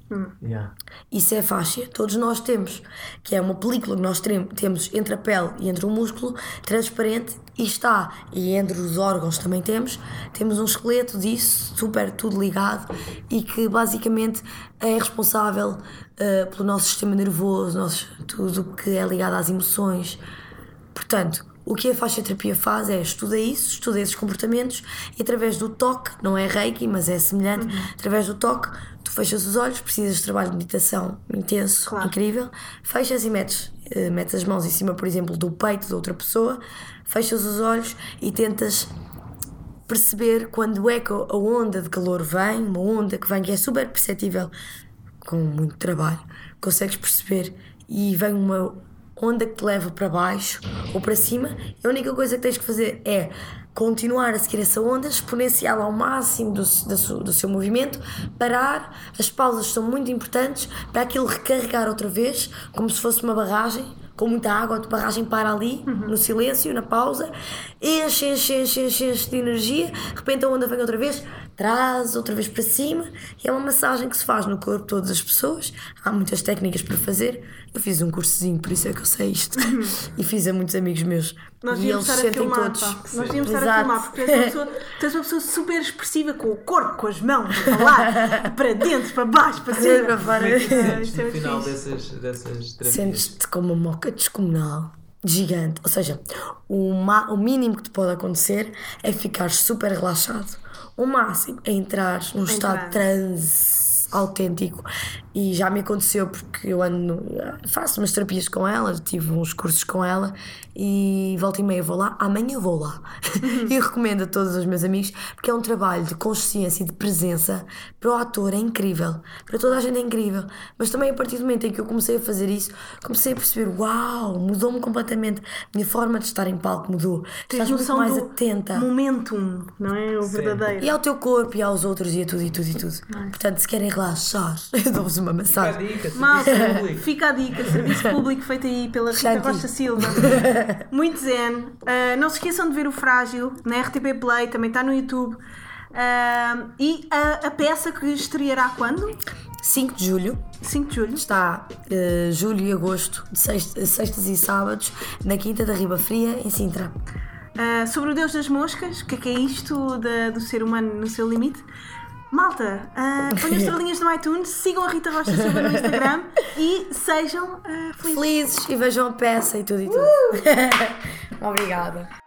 Speaker 3: Yeah.
Speaker 2: Isso é fáscia, todos nós temos, que é uma película que nós temos entre a pele e entre o músculo, transparente, e está, e entre os órgãos também temos, temos um esqueleto disso, super tudo ligado, e que basicamente é responsável eh, pelo nosso sistema nervoso, nosso, tudo o que é ligado às emoções. Portanto, o que a fascioterapia faz é estuda isso, estuda esses comportamentos e através do toque, não é reiki, mas é semelhante, através do toque, tu fechas os olhos, precisas de trabalho de meditação intenso,
Speaker 1: Claro.
Speaker 2: incrível, fechas e metes, eh, metes as mãos em cima, por exemplo, do peito de outra pessoa, fechas os olhos e tentas perceber quando é que a onda de calor vem, uma onda que vem que é super perceptível com muito trabalho, consegues perceber e vem uma onda que te leva para baixo ou para cima, a única coisa que tens que fazer é continuar a seguir essa onda, exponencial ao máximo do, do, seu- do seu movimento, parar, as pausas são muito importantes para aquilo recarregar outra vez, como se fosse uma barragem, com muita água, a barragem para ali, no silêncio, na pausa, enche, enche, enche, enche, enche de energia, de repente a onda vem outra vez, traz outra vez para cima, e é uma massagem que se faz no corpo de todas as pessoas, há muitas técnicas para fazer, eu fiz um cursozinho, por isso é que eu sei isto, e fiz a muitos amigos meus,
Speaker 1: Nós
Speaker 2: e
Speaker 1: devíamos
Speaker 2: eles
Speaker 1: estar a
Speaker 2: sentem
Speaker 1: filmar,
Speaker 2: todos.
Speaker 1: pá. Nós devíamos estar a filmar, porque és uma pessoa, <laughs> tu és uma pessoa super expressiva com o corpo, com as mãos, a falar, <laughs> para dentro, para baixo, para cima.
Speaker 2: Para fora.
Speaker 1: Isto é
Speaker 3: no final dessas, dessas terapias.
Speaker 2: Sentes-te como uma moca descomunal, gigante. Ou seja, o, ma- o mínimo que te pode acontecer é ficar super relaxado. O máximo é entrar num estado de transe autêntico. E já me aconteceu porque eu ando, faço umas terapias com ela, tive uns cursos com ela e volta e meia vou lá, amanhã vou lá. <laughs> e recomendo a todos os meus amigos porque é um trabalho de consciência e de presença para o ator, é incrível. Para toda a gente é incrível. Mas também a partir do momento em que eu comecei a fazer isso, comecei a perceber, uau, mudou-me completamente. A minha forma de estar em palco mudou.
Speaker 1: Tens
Speaker 2: Estás muito mais atenta.
Speaker 1: momentum, não é? O verdadeiro.
Speaker 2: E ao teu corpo e aos outros e a tudo e tudo e tudo. Portanto, se querem relaxar, eu <laughs> dou-vos uma
Speaker 3: Fica a
Speaker 2: massagem.
Speaker 3: dica, serviço
Speaker 1: Malta,
Speaker 3: público.
Speaker 1: fica a dica, serviço <laughs> público feito aí pela Rita
Speaker 2: Shanti.
Speaker 1: Rocha Silva. <laughs> Muito zen. Ah, não se esqueçam de ver o Frágil na RTP Play, também está no YouTube. Ah, e a, a peça que estreará quando?
Speaker 2: 5 de julho
Speaker 1: 5 de julho.
Speaker 2: está eh, julho e agosto, de sext- sextas e sábados, na Quinta da Riba Fria, em Sintra.
Speaker 1: Ah, sobre o Deus das Moscas, o que é que é isto da- do ser humano no seu limite? Malta, uh, <laughs> ponham estrelinhas no iTunes, sigam a Rita Rocha Silva no Instagram <laughs> e sejam ah, felizes.
Speaker 2: Felizes e vejam a peça e tudo e tudo. <laughs> Obrigada.